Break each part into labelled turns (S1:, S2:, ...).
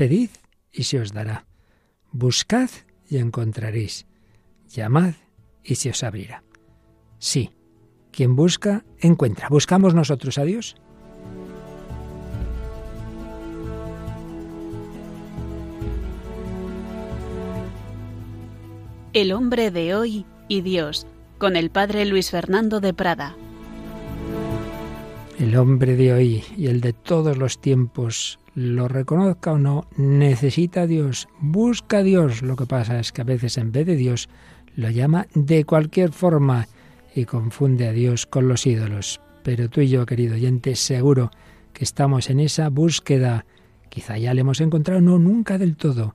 S1: Pedid y se os dará. Buscad y encontraréis. Llamad y se os abrirá. Sí, quien busca, encuentra. ¿Buscamos nosotros a Dios?
S2: El hombre de hoy y Dios, con el padre Luis Fernando de Prada.
S1: El hombre de hoy y el de todos los tiempos, lo reconozca o no, necesita a Dios, busca a Dios. Lo que pasa es que a veces en vez de Dios lo llama de cualquier forma y confunde a Dios con los ídolos. Pero tú y yo, querido oyente, seguro que estamos en esa búsqueda. Quizá ya le hemos encontrado, no, nunca del todo.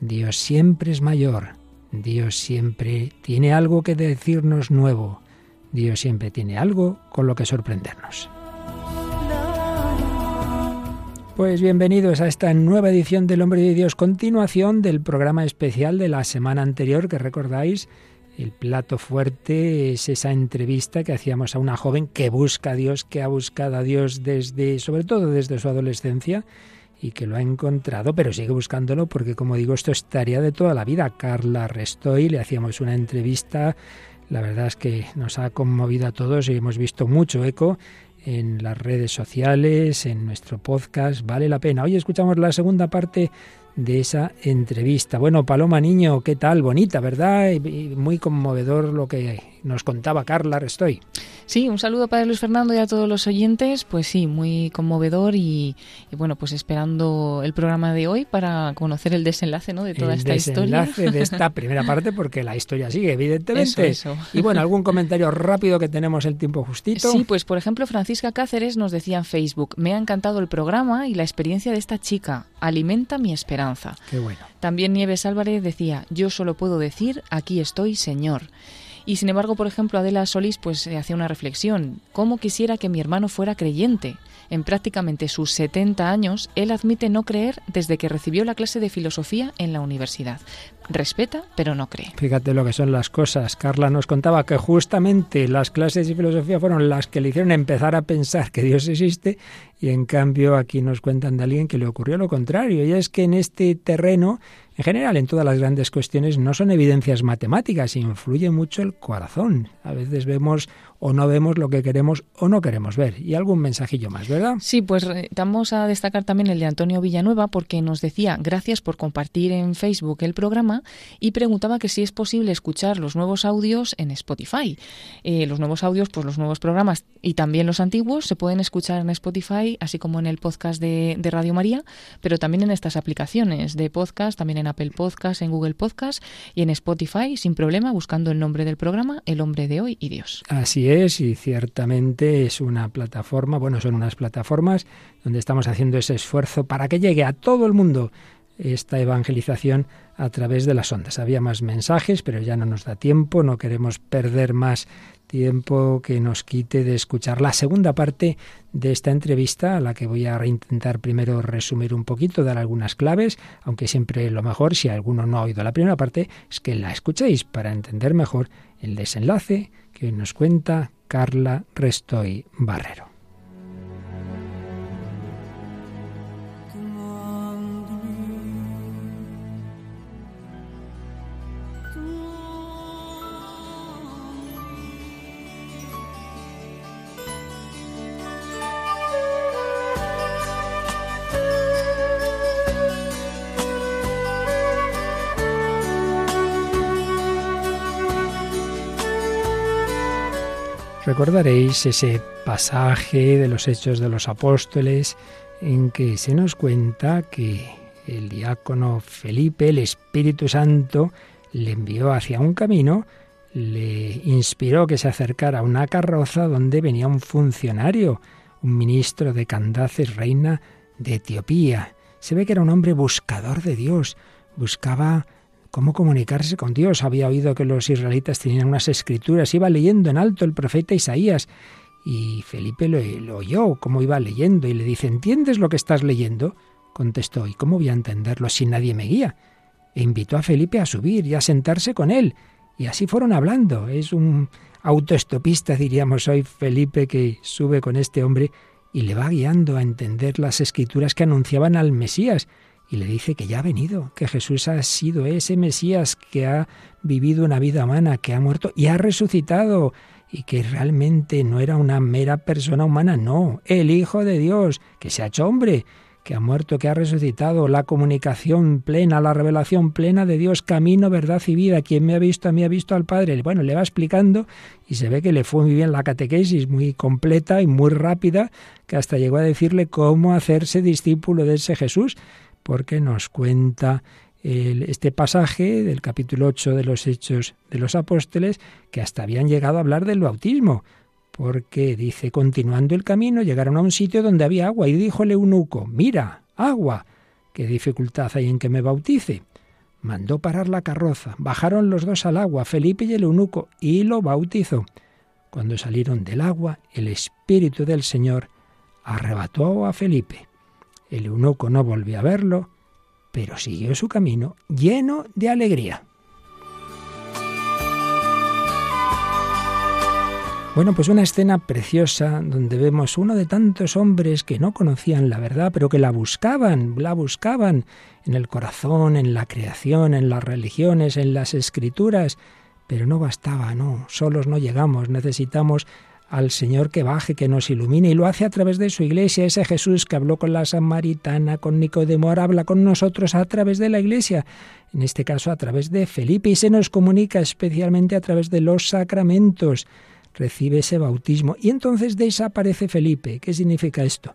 S1: Dios siempre es mayor, Dios siempre tiene algo que decirnos nuevo. Dios siempre tiene algo con lo que sorprendernos. Pues bienvenidos a esta nueva edición del Hombre de Dios, continuación del programa especial de la semana anterior que recordáis. El plato fuerte es esa entrevista que hacíamos a una joven que busca a Dios, que ha buscado a Dios desde, sobre todo desde su adolescencia, y que lo ha encontrado, pero sigue buscándolo porque, como digo, esto es tarea de toda la vida. Carla Restoy, le hacíamos una entrevista, la verdad es que nos ha conmovido a todos y hemos visto mucho eco en las redes sociales, en nuestro podcast, vale la pena. Hoy escuchamos la segunda parte de esa entrevista. Bueno, Paloma Niño, ¿qué tal? Bonita, ¿verdad? Y muy conmovedor lo que nos contaba Carla Restoy.
S3: Sí, un saludo para Luis Fernando y a todos los oyentes. Pues sí, muy conmovedor y, bueno, pues esperando el programa de hoy para conocer el desenlace ¿no? de toda esta historia.
S1: El desenlace de esta primera parte porque la historia sigue, evidentemente. Y bueno, algún comentario rápido que tenemos el tiempo justito.
S3: Sí, pues por ejemplo, Francisca Cáceres nos decía en Facebook, me ha encantado el programa y la experiencia de esta chica. Alimenta mi esperanza.
S1: Qué bueno.
S3: También Nieves Álvarez decía, yo solo puedo decir, aquí estoy, Señor. Y sin embargo, por ejemplo, Adela Solís pues hacía una reflexión. ¿Cómo quisiera que mi hermano fuera creyente? En prácticamente sus 70 años, él admite no creer desde que recibió la clase de filosofía en la universidad. Respeta, pero no cree.
S1: Fíjate lo que son las cosas. Carla nos contaba que justamente las clases de filosofía fueron las que le hicieron empezar a pensar que Dios existe y en cambio aquí nos cuentan de alguien que le ocurrió lo contrario. Y es que en este terreno en general, en todas las grandes cuestiones no son evidencias matemáticas, influye mucho el corazón. A veces vemos o no vemos lo que queremos o no queremos ver. Y algún mensajillo más, ¿verdad?
S3: Sí, pues eh, vamos a destacar también el de Antonio Villanueva porque nos decía gracias por compartir en Facebook el programa y preguntaba que si es posible escuchar los nuevos audios en Spotify. Eh, los nuevos audios, pues los nuevos programas y también los antiguos se pueden escuchar en Spotify, así como en el podcast de, Radio María, pero también en estas aplicaciones de podcast, también en Apple Podcast, en Google Podcast y en Spotify sin problema buscando el nombre del programa, El hombre de hoy y Dios.
S1: Así es, y ciertamente es una plataforma, bueno, son unas plataformas donde estamos haciendo ese esfuerzo para que llegue a todo el mundo esta evangelización a través de las ondas. Había más mensajes, pero ya no nos da tiempo, no queremos perder más tiempo que nos quite de escuchar la segunda parte de esta entrevista, a la que voy a intentar primero resumir un poquito, dar algunas claves, aunque siempre lo mejor, si alguno no ha oído la primera parte, es que la escuchéis para entender mejor el desenlace que nos cuenta Carla Restoy Barrero. Recordaréis ese pasaje de los Hechos de los Apóstoles en que se nos cuenta que el diácono Felipe, el Espíritu Santo, le envió hacia un camino, le inspiró que se acercara a una carroza donde venía un funcionario, un ministro de Candaces, reina de Etiopía. Se ve que era un hombre buscador de Dios, buscaba cómo comunicarse con Dios. Había oído que los israelitas tenían unas escrituras, iba leyendo en alto el profeta Isaías. Y Felipe lo, oyó, cómo iba leyendo, y le dice, ¿entiendes lo que estás leyendo? Contestó, ¿y cómo voy a entenderlo si nadie me guía? E invitó a Felipe a subir y a sentarse con él. Y así fueron hablando. Es un autoestopista, diríamos hoy, Felipe, que sube con este hombre y le va guiando a entender las escrituras que anunciaban al Mesías y le dice que ya ha venido, que Jesús ha sido ese Mesías que ha vivido una vida humana, que ha muerto y ha resucitado y que realmente no era una mera persona humana, no, el Hijo de Dios, que se ha hecho hombre, que ha muerto, que ha resucitado, la comunicación plena, la revelación plena de Dios, camino, verdad y vida. Quien me ha visto a mí ha visto al Padre. Bueno, le va explicando y se ve que le fue muy bien la catequesis, muy completa y muy rápida, que hasta llegó a decirle cómo hacerse discípulo de ese Jesús, porque nos cuenta este pasaje del capítulo 8 de los Hechos de los Apóstoles, que hasta habían llegado a hablar del bautismo porque dice, continuando el camino, llegaron a un sitio donde había agua y dijo el eunuco, mira, agua, qué dificultad hay en que me bautice. Mandó parar la carroza, bajaron los dos al agua, Felipe y el eunuco, y lo bautizó. Cuando salieron del agua, el Espíritu del Señor arrebató a Felipe. El eunuco no volvió a verlo, pero siguió su camino lleno de alegría. Bueno, pues una escena preciosa donde vemos uno de tantos hombres que no conocían la verdad, pero que la buscaban, la buscaban en el corazón, en la creación, en las religiones, en las escrituras, pero no bastaba, no, solos no llegamos, necesitamos al Señor que baje, que nos ilumine, y lo hace a través de su iglesia, ese Jesús que habló con la samaritana, con Nicodemo, habla con nosotros a través de la iglesia, en este caso a través de Felipe, y se nos comunica especialmente a través de los sacramentos recibe ese bautismo y entonces desaparece Felipe. ¿Qué significa esto?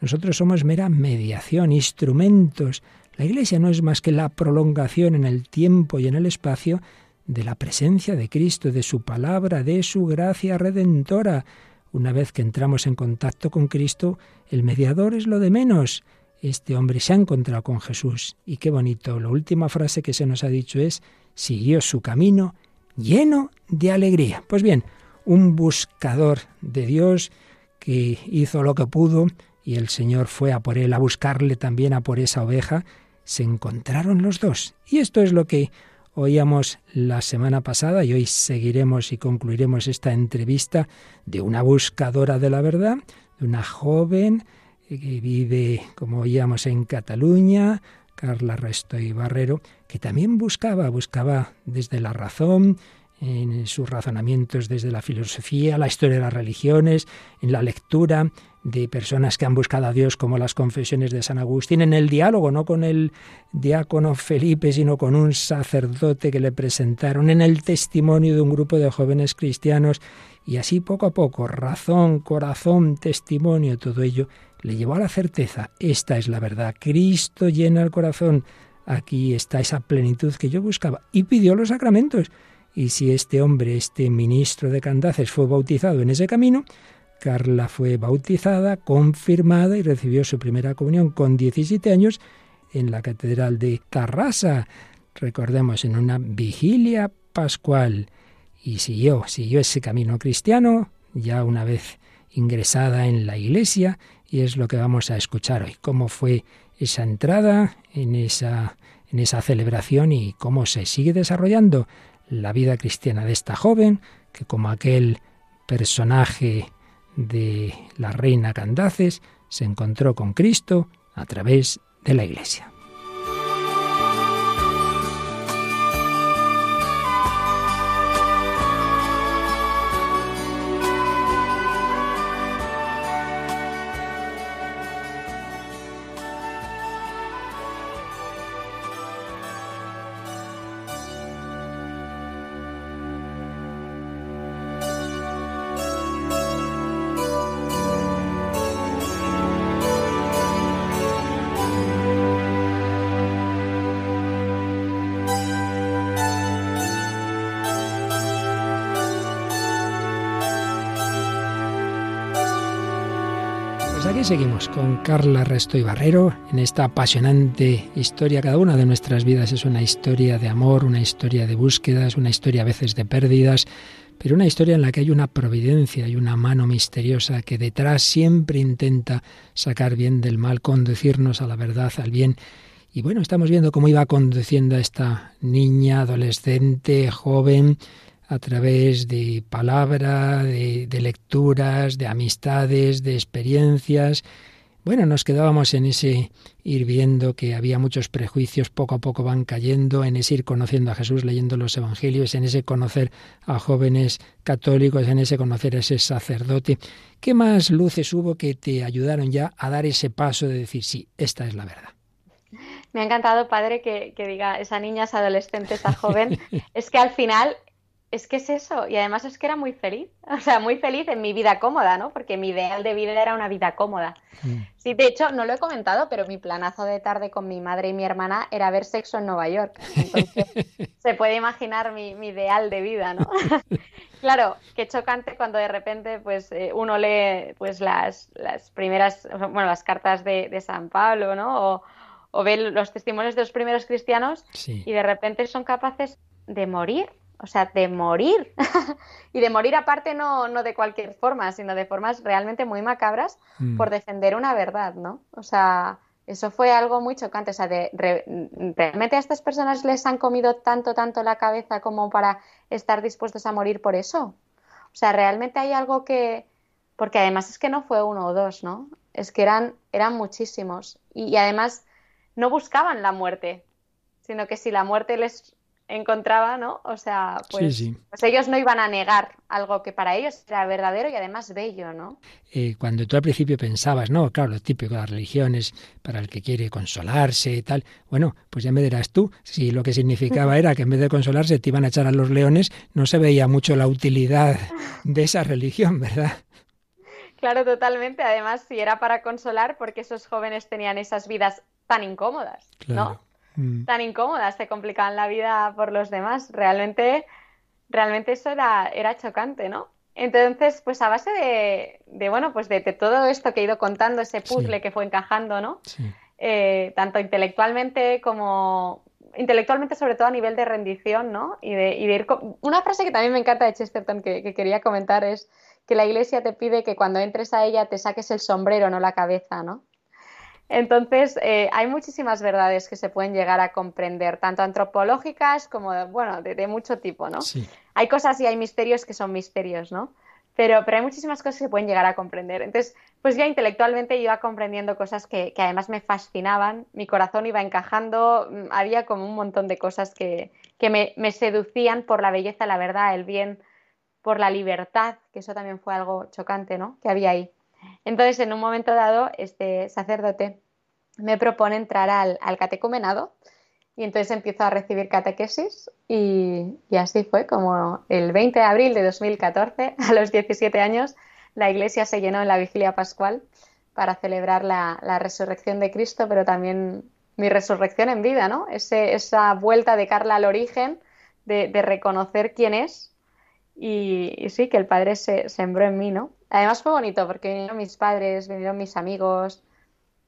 S1: Nosotros somos mera mediación, instrumentos. La Iglesia no es más que la prolongación en el tiempo y en el espacio de la presencia de Cristo, de su palabra, de su gracia redentora. Una vez que entramos en contacto con Cristo, el mediador es lo de menos. Este hombre se ha encontrado con Jesús. Y qué bonito. La última frase que se nos ha dicho es, siguió su camino lleno de alegría. Pues bien, un buscador de Dios que hizo lo que pudo y el Señor fue a por él, a buscarle también a por esa oveja, se encontraron los dos. Y esto es lo que oíamos la semana pasada y hoy seguiremos y concluiremos esta entrevista de una buscadora de la verdad, de una joven que vive, como oíamos, en Cataluña, Carla Resto y Barrero, que también buscaba, buscaba desde la razón, en sus razonamientos desde la filosofía, la historia de las religiones, en la lectura de personas que han buscado a Dios como las confesiones de San Agustín, en el diálogo, no con el diácono Felipe, sino con un sacerdote que le presentaron, en el testimonio de un grupo de jóvenes cristianos, y así poco a poco, razón, corazón, testimonio, todo ello le llevó a la certeza, esta es la verdad, Cristo llena el corazón, aquí está esa plenitud que yo buscaba, y pidió los sacramentos, y si este hombre, este ministro de Candaces, fue bautizado en ese camino, Carla fue bautizada, confirmada y recibió su primera comunión con 17 años en la Catedral de Tarrasa, recordemos, en una vigilia pascual. Y siguió, siguió ese camino cristiano, ya una vez ingresada en la iglesia, y es lo que vamos a escuchar hoy, cómo fue esa entrada en esa, en esa celebración y cómo se sigue desarrollando la vida cristiana de esta joven, que como aquel personaje de la reina Candaces, se encontró con Cristo a través de la Iglesia. Seguimos con Carla Resto y Barrero en esta apasionante historia. Cada una de nuestras vidas es una historia de amor, una historia de búsquedas, una historia a veces de pérdidas, pero una historia en la que hay una providencia y una mano misteriosa que detrás siempre intenta sacar bien del mal, conducirnos a la verdad, al bien. Y bueno, estamos viendo cómo iba conduciendo a esta niña, adolescente, joven, a través de palabra, de, lecturas, de amistades, de experiencias, Bueno, nos quedábamos en ese ir viendo que había muchos prejuicios, poco a poco van cayendo, en ese ir conociendo a Jesús leyendo los evangelios, en ese conocer a jóvenes católicos, en ese conocer a ese sacerdote. ¿Qué más luces hubo que te ayudaron ya a dar ese paso de decir, sí, esta es la verdad?
S4: Me ha encantado, padre, que, que diga esa niña, esa adolescente, esa joven. es que al final es que es eso, y además es que era muy feliz, o sea, muy feliz en mi vida cómoda, ¿no? Porque mi ideal de vida era una vida cómoda. Mm. Sí, de hecho, no lo he comentado, pero mi planazo de tarde con mi madre y mi hermana era ver sexo en Nueva York. Entonces, se puede imaginar mi, ideal de vida, ¿no? claro, qué chocante cuando de repente, pues, eh, uno lee, pues, las, las primeras, bueno, las cartas de, de San Pablo, ¿no? O, o ve los testimonios de los primeros cristianos y de repente son capaces de morir o sea, de morir. y de morir aparte no, no de cualquier forma, sino de formas realmente muy macabras mm. por defender una verdad, ¿no? O sea, eso fue algo muy chocante. O sea, de, ¿realmente a estas personas les han comido tanto, tanto la cabeza como para estar dispuestos a morir por eso? O sea, realmente hay algo que... Porque además es que no fue uno o dos, ¿no? Es que eran, eran muchísimos. y además no buscaban la muerte, sino que si la muerte les encontraba, ¿no? O sea, pues, pues, ellos no iban a negar algo que para ellos era verdadero y además bello, ¿no?
S1: Eh, cuando tú al principio pensabas, no, claro, lo típico de las religiones para el que quiere consolarse y tal, bueno, pues ya me dirás tú, si lo que significaba era que en vez de consolarse te iban a echar a los leones, no se veía mucho la utilidad de esa religión, ¿verdad?
S4: Claro, totalmente. Además, si era para consolar, porque esos jóvenes tenían esas vidas tan incómodas, ¿no? Mm. tan incómodas, te complicaban la vida por los demás. Realmente, realmente eso era, era chocante, ¿no? Entonces, pues a base de, bueno, pues de, todo esto que he ido contando, ese puzzle que fue encajando, ¿no? Eh, tanto intelectualmente como intelectualmente sobre todo a nivel de rendición, ¿no? Y de, ir una frase que también me encanta de Chesterton que, que, quería comentar es que la iglesia te pide que cuando entres a ella te saques el sombrero, no la cabeza, ¿no? Entonces, eh, hay muchísimas verdades que se pueden llegar a comprender, tanto antropológicas como, bueno, de, mucho tipo, ¿no? Hay cosas y hay misterios que son misterios, ¿no? Pero, pero hay muchísimas cosas que se pueden llegar a comprender. Entonces, pues ya intelectualmente iba comprendiendo cosas que, además me fascinaban, mi corazón iba encajando, mm, había como un montón de cosas que, que me, me seducían por la belleza, la verdad, el bien, por la libertad, que eso también fue algo chocante, ¿no? Que había ahí. Entonces, en un momento dado, este sacerdote me propone entrar al, catecumenado y entonces empiezo a recibir catequesis y, así fue como el 20 de abril de 2014, a los 17 años, la iglesia se llenó en la vigilia pascual para celebrar la, resurrección de Cristo, pero también mi resurrección en vida, ¿no? esa vuelta de Carla al origen, de, reconocer quién es y, sí, que el Padre se sembró en mí, ¿no? Además fue bonito porque vinieron mis padres, vinieron mis amigos,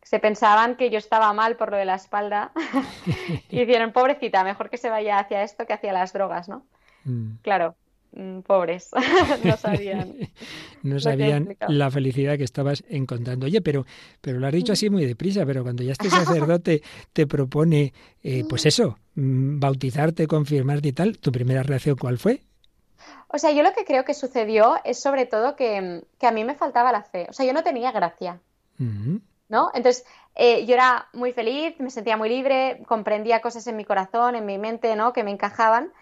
S4: se pensaban que yo estaba mal por lo de la espalda y dijeron, pobrecita, mejor que se vaya hacia esto que hacia las drogas, ¿no? Mm. Claro, mm, pobres, no sabían.
S1: no sabían la felicidad que estabas encontrando. Oye, pero, pero lo has dicho así muy deprisa, pero cuando ya este sacerdote te propone, eh, pues eso, mm, bautizarte, confirmarte y tal, ¿tu primera reacción cuál fue?
S4: O sea, yo lo que creo que sucedió es sobre todo que, a mí me faltaba la fe. O sea, yo no tenía gracia. ¿No? Entonces, eh, yo era muy feliz, me sentía muy libre, comprendía cosas en mi corazón, en mi mente, ¿no? Que me encajaban,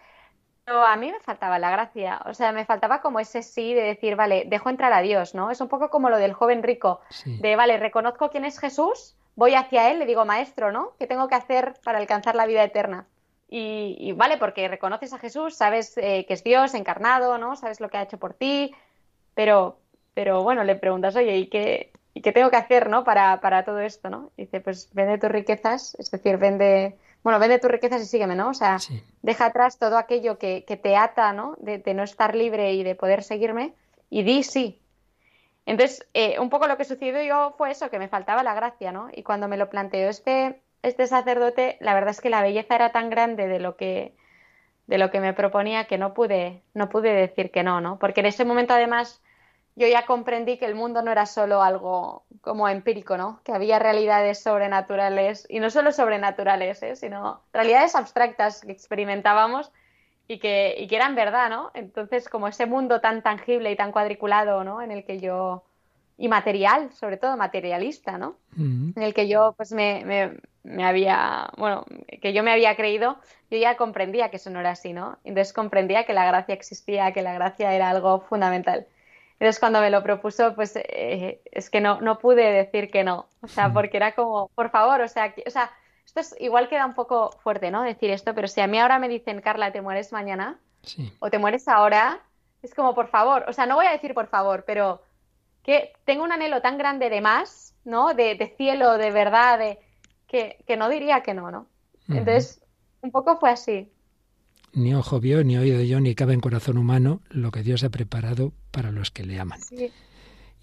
S4: pero a mí me faltaba la gracia, o sea, me faltaba como ese sí de decir, vale, dejo entrar a Dios, ¿no? Es un poco como lo del joven rico, de, vale, reconozco quién es Jesús, voy hacia él, le digo, maestro, ¿no? ¿Qué tengo que hacer para alcanzar la vida eterna? Y, vale, porque reconoces a Jesús, sabes eh, que es Dios encarnado, ¿no? Sabes lo que ha hecho por ti, pero, pero bueno, le preguntas, oye, ¿y qué, ¿y qué tengo que hacer, no? Para, para todo esto, ¿no? dice, pues vende tus riquezas, es decir, vende, bueno, vende tus riquezas y sígueme, ¿no? O sea, deja atrás todo aquello que, que te ata, ¿no? De, no estar libre y de poder seguirme y di sí. Entonces, eh, un poco lo que sucedió yo fue eso, que me faltaba la gracia, ¿no? Y cuando me lo planteó este, este sacerdote, la verdad es que la belleza era tan grande de lo que de lo que me proponía que no pude no pude decir que no, ¿no? Porque en ese momento además yo ya comprendí que el mundo no era solo algo como empírico, ¿no? Que había realidades sobrenaturales, y no solo sobrenaturales, ¿eh? sino realidades abstractas que experimentábamos y que, y que eran verdad, ¿no? Entonces, como ese mundo tan tangible y tan cuadriculado, ¿no? En el que yo y material, sobre todo materialista, ¿no? En el que yo pues me, me, había, bueno, que yo me había creído, yo ya comprendía que eso no era así, ¿no? Entonces comprendía que la gracia existía, que la gracia era algo fundamental. Entonces cuando me lo propuso, pues eh, es que no, no pude decir que no, o sea, porque era como, por favor, o sea, o sea, esto es igual queda un poco fuerte, ¿no? Decir esto, pero si a mí ahora me dicen, Carla, te mueres mañana o te mueres ahora, es como, por favor, o sea, no voy a decir por favor, pero que tengo un anhelo tan grande de más, ¿no? De, cielo, de verdad, de, que, no diría que no, ¿no? Entonces, un poco fue así.
S1: Ni ojo vio, ni oído yo, ni cabe en corazón humano lo que Dios ha preparado para los que le aman.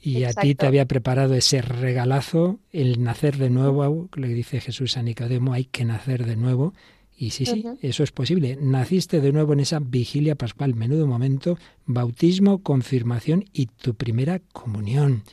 S1: y a ti te había preparado ese regalazo, el nacer de nuevo, le dice Jesús a Nicodemo, hay que nacer de nuevo. Y sí, sí, eso es posible. Naciste de nuevo en esa vigilia pascual, menudo momento, bautismo, confirmación y tu primera comunión.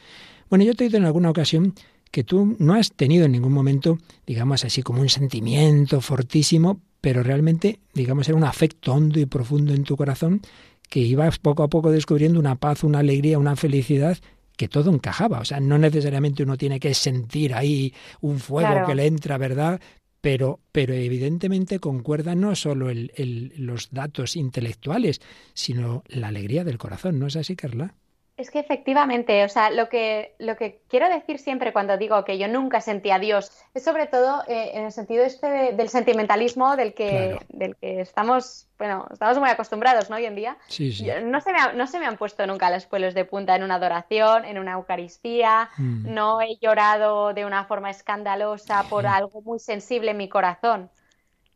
S1: Bueno, yo te he dicho en alguna ocasión que tú no has tenido en ningún momento, digamos así, como un sentimiento fortísimo, pero realmente, digamos, era un afecto hondo y profundo en tu corazón que ibas poco a poco descubriendo una paz, una alegría, una felicidad que todo encajaba. O sea, no necesariamente uno tiene que sentir ahí un fuego que le entra, ¿verdad? pero, pero evidentemente concuerda no solo el, los datos intelectuales, sino la alegría del corazón, ¿no es así, Carla?
S4: Es que efectivamente, o sea, lo que, lo que quiero decir siempre cuando digo que yo nunca sentí a Dios es sobre todo eh, en el sentido este del sentimentalismo del que, del que estamos, bueno, estamos muy acostumbrados, ¿no? Hoy en día.
S1: Sí, sí.
S4: no, se me no se me han puesto nunca los pelos de punta en una adoración, en una Eucaristía, mm. no he llorado de una forma escandalosa por algo muy sensible en mi corazón.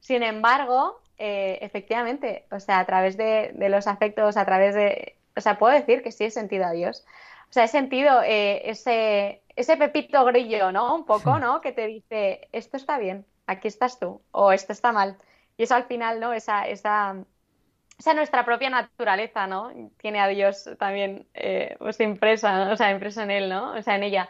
S4: Sin embargo, eh, efectivamente, o sea, a través de, de los afectos, a través de o sea, puedo decir que sí he sentido a Dios. O sea, he sentido eh, ese, ese pepito grillo, ¿no? Un poco, ¿no? Que te dice, esto está bien, aquí estás tú, o esto está mal. Y eso al final, ¿no? Esa, esa, esa nuestra propia naturaleza, ¿no? Tiene a Dios también eh, pues impresa, ¿no? o sea, impreso en él, ¿no? O sea, en ella.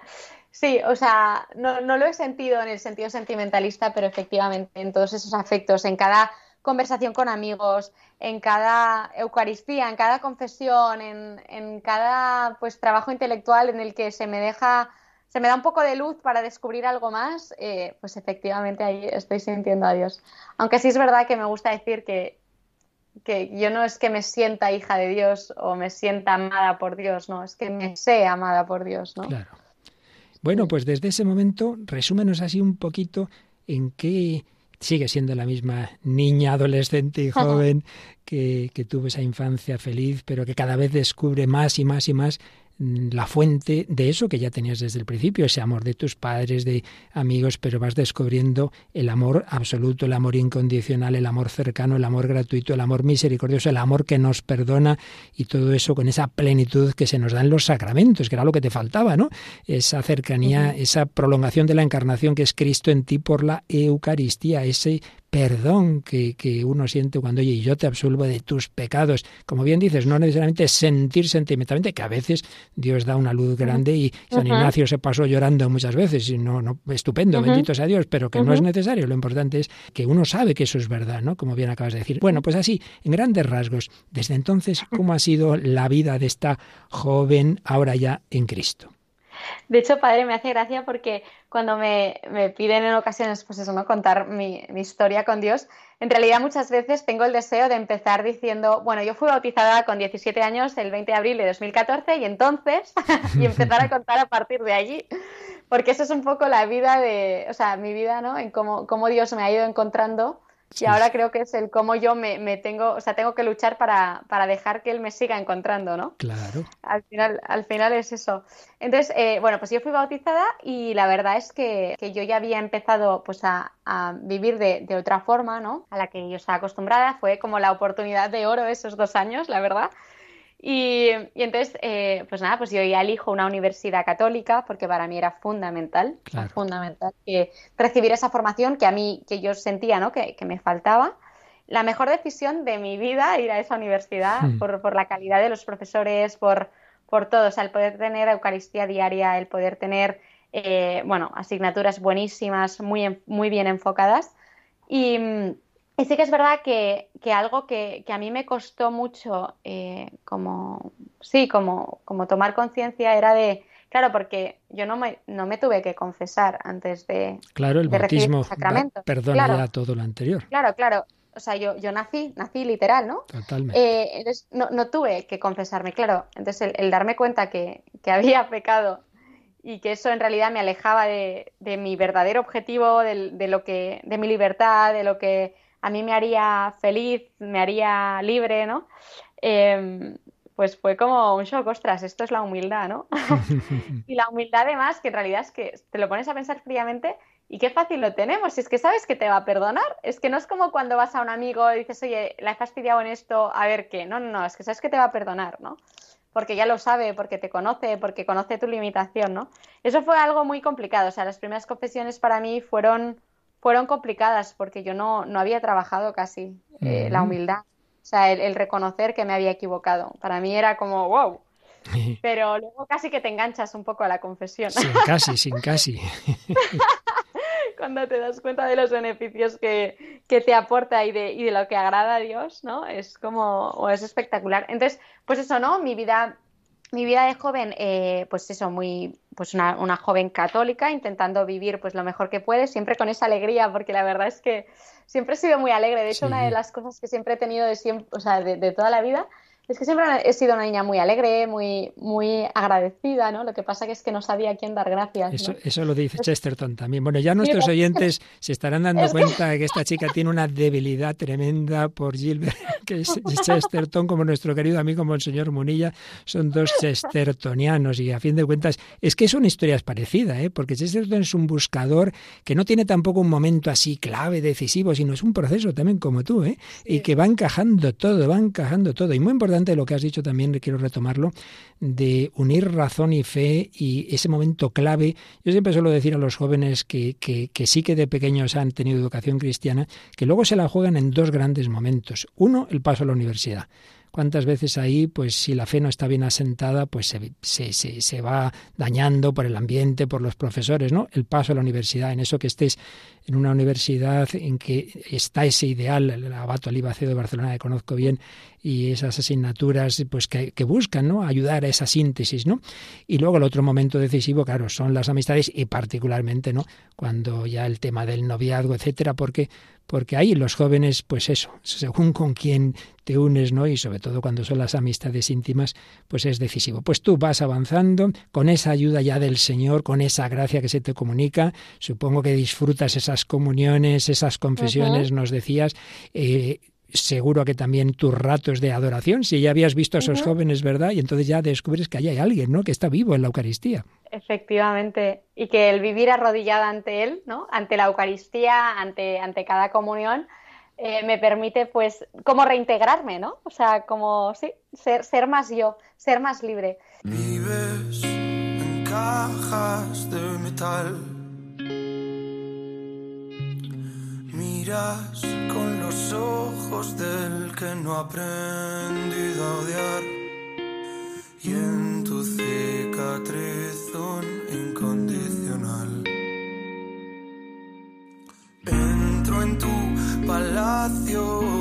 S4: Sí, o sea, no, no lo he sentido en el sentido sentimentalista, pero efectivamente en todos esos afectos, en cada conversación con amigos, en cada Eucaristía, en cada confesión, en, cada pues trabajo intelectual en el que se me deja, se me da un poco de luz para descubrir algo más, eh, pues efectivamente ahí estoy sintiendo a Dios. Aunque sí es verdad que me gusta decir que, que yo no es que me sienta hija de Dios o me sienta amada por Dios, no, es que me sé amada por Dios, ¿no?
S1: Claro. Bueno, pues desde ese momento, resúmenos así un poquito en qué sigue siendo la misma niña, adolescente y joven que, que, tuvo esa infancia feliz, pero que cada vez descubre más y más y más la fuente de eso que ya tenías desde el principio, ese amor de tus padres, de amigos, pero vas descubriendo el amor absoluto, el amor incondicional, el amor cercano, el amor gratuito, el amor misericordioso, el amor que nos perdona y todo eso con esa plenitud que se nos da en los sacramentos, que era lo que te faltaba, ¿no? Esa cercanía, esa prolongación de la encarnación que es Cristo en ti por la Eucaristía, ese perdón que, que, uno siente cuando, oye, yo te absuelvo de tus pecados. Como bien dices, no necesariamente sentir sentimentalmente, que a veces Dios da una luz grande y San Ignacio se pasó llorando muchas veces, y no, no estupendo, bendito sea Dios, pero que no es necesario. Lo importante es que uno sabe que eso es verdad, ¿no? Como bien acabas de decir. Bueno, pues así, en grandes rasgos, desde entonces, ¿cómo ha sido la vida de esta joven ahora ya en Cristo?
S4: De hecho, padre, me hace gracia porque cuando me, piden en ocasiones, pues eso, ¿no? Contar mi, historia con Dios, en realidad muchas veces tengo el deseo de empezar diciendo, bueno, yo fui bautizada con 17 años el 20 de abril de 2014 y entonces, y empezar a contar a partir de allí, porque eso es un poco la vida de, o sea, mi vida, ¿no? En cómo, cómo Dios me ha ido encontrando y ahora creo que es el cómo yo me, tengo, o sea, tengo que luchar para, dejar que él me siga encontrando, ¿no?
S1: Claro.
S4: Al final, al final es eso. Entonces, eh, bueno, pues yo fui bautizada y la verdad es que, yo ya había empezado pues a, vivir de, de, otra forma, ¿no? A la que yo estaba acostumbrada. Fue como la oportunidad de oro esos dos años, la verdad. Y, entonces, eh, pues nada, pues yo ya elijo una universidad católica porque para mí era fundamental, fundamental que recibir esa formación que a mí, que yo sentía, ¿no? Que, me faltaba. La mejor decisión de mi vida ir a esa universidad hmm. por, la calidad de los profesores, por, por todo, o sea, el poder tener Eucaristía diaria, el poder tener, eh, bueno, asignaturas buenísimas, muy, muy bien enfocadas. Y, y sí que es verdad que, algo que, a mí me costó mucho, eh, como, sí, como, como tomar conciencia, era de Claro, porque yo no me, no me tuve que confesar antes de.
S1: Claro, el bautismo perdona ya todo lo anterior.
S4: Claro, claro. O sea, yo, yo nací, nací literal, ¿no?
S1: Totalmente.
S4: Eh, entonces, no, no, tuve que confesarme, claro. Entonces, el, darme cuenta que, que, había pecado y que eso en realidad me alejaba de, de mi verdadero objetivo, de, de, lo que, de mi libertad, de lo que a mí me haría feliz, me haría libre, ¿no? Eh, pues fue como un shock, ostras, esto es la humildad, ¿no? y la humildad además, que en realidad es que te lo pones a pensar fríamente y qué fácil lo tenemos, si es que sabes que te va a perdonar, es que no es como cuando vas a un amigo y dices, oye, la he fastidiado en esto, a ver qué, no, no, no, es que sabes que te va a perdonar, ¿no? Porque ya lo sabe, porque te conoce, porque conoce tu limitación, ¿no? Eso fue algo muy complicado, o sea, las primeras confesiones para mí fueron, fueron complicadas porque yo no, no había trabajado casi eh, la humildad. O sea, el, reconocer que me había equivocado. Para mí era como, wow. Pero luego casi que te enganchas un poco a la confesión.
S1: Sin casi, sin casi.
S4: Cuando te das cuenta de los beneficios que, que te aporta y de, y de, lo que agrada a Dios, ¿no? Es como, o es espectacular. Entonces, pues eso, ¿no? Mi vida mi vida de joven, eh, pues eso, muy, pues una, una, joven católica, intentando vivir pues lo mejor que puede, siempre con esa alegría, porque la verdad es que siempre he sido muy alegre. De hecho, una de las cosas que siempre he tenido de siempre, o sea, de, de toda la vida, es que siempre he sido una niña muy alegre, muy, muy agradecida, ¿no? Lo que pasa que es que no sabía a quién dar gracias.
S1: Eso, eso lo dice Chesterton también. Bueno, ya nuestros oyentes se estarán dando cuenta de que esta chica tiene una debilidad tremenda por Gilbert, que es Chesterton, como nuestro querido amigo Monseñor Munilla, son dos chestertonianos y a fin de cuentas es que son historias parecidas, ¿eh? porque Chesterton es un buscador que no tiene tampoco un momento así clave, decisivo, sino es un proceso también como tú, ¿eh? y que va encajando todo, va encajando todo. Y muy importante lo que has dicho también, quiero retomarlo, de unir razón y fe y ese momento clave. Yo siempre suelo decir a los jóvenes que, que, que sí que de pequeños han tenido educación cristiana, que luego se la juegan en dos grandes momentos. Uno, el paso a la universidad cuántas veces ahí, pues si la fe no está bien asentada, pues se, se, se, va dañando por el ambiente, por los profesores, ¿no? El paso a la universidad, en eso que estés en una universidad en que está ese ideal, el Abato Alibaceo de Barcelona que conozco bien, y esas asignaturas pues que, que, buscan ¿no? ayudar a esa síntesis, ¿no? Y luego el otro momento decisivo, claro, son las amistades y particularmente, ¿no? Cuando ya el tema del noviazgo, etcétera, porque porque ahí los jóvenes, pues eso, según con quién te unes, ¿no? Y sobre todo cuando son las amistades íntimas, pues es decisivo. Pues tú vas avanzando con esa ayuda ya del Señor, con esa gracia que se te comunica. Supongo que disfrutas esas comuniones, esas confesiones, nos decías. Eh, seguro que también tus ratos de adoración, si ya habías visto a esos jóvenes, ¿verdad? Y entonces ya descubres que ahí hay alguien, ¿no? Que está vivo en la Eucaristía.
S4: Efectivamente, y que el vivir arrodillada ante Él, ¿no? Ante la Eucaristía, ante, ante cada comunión, eh, me permite, pues, como reintegrarme, ¿no? O sea, como, sí, ser, ser más yo, ser más libre.
S5: Vives en cajas de metal miras con los ojos del que no ha aprendido a odiar y en tu cicatriz un incondicional. Entro en tu palacio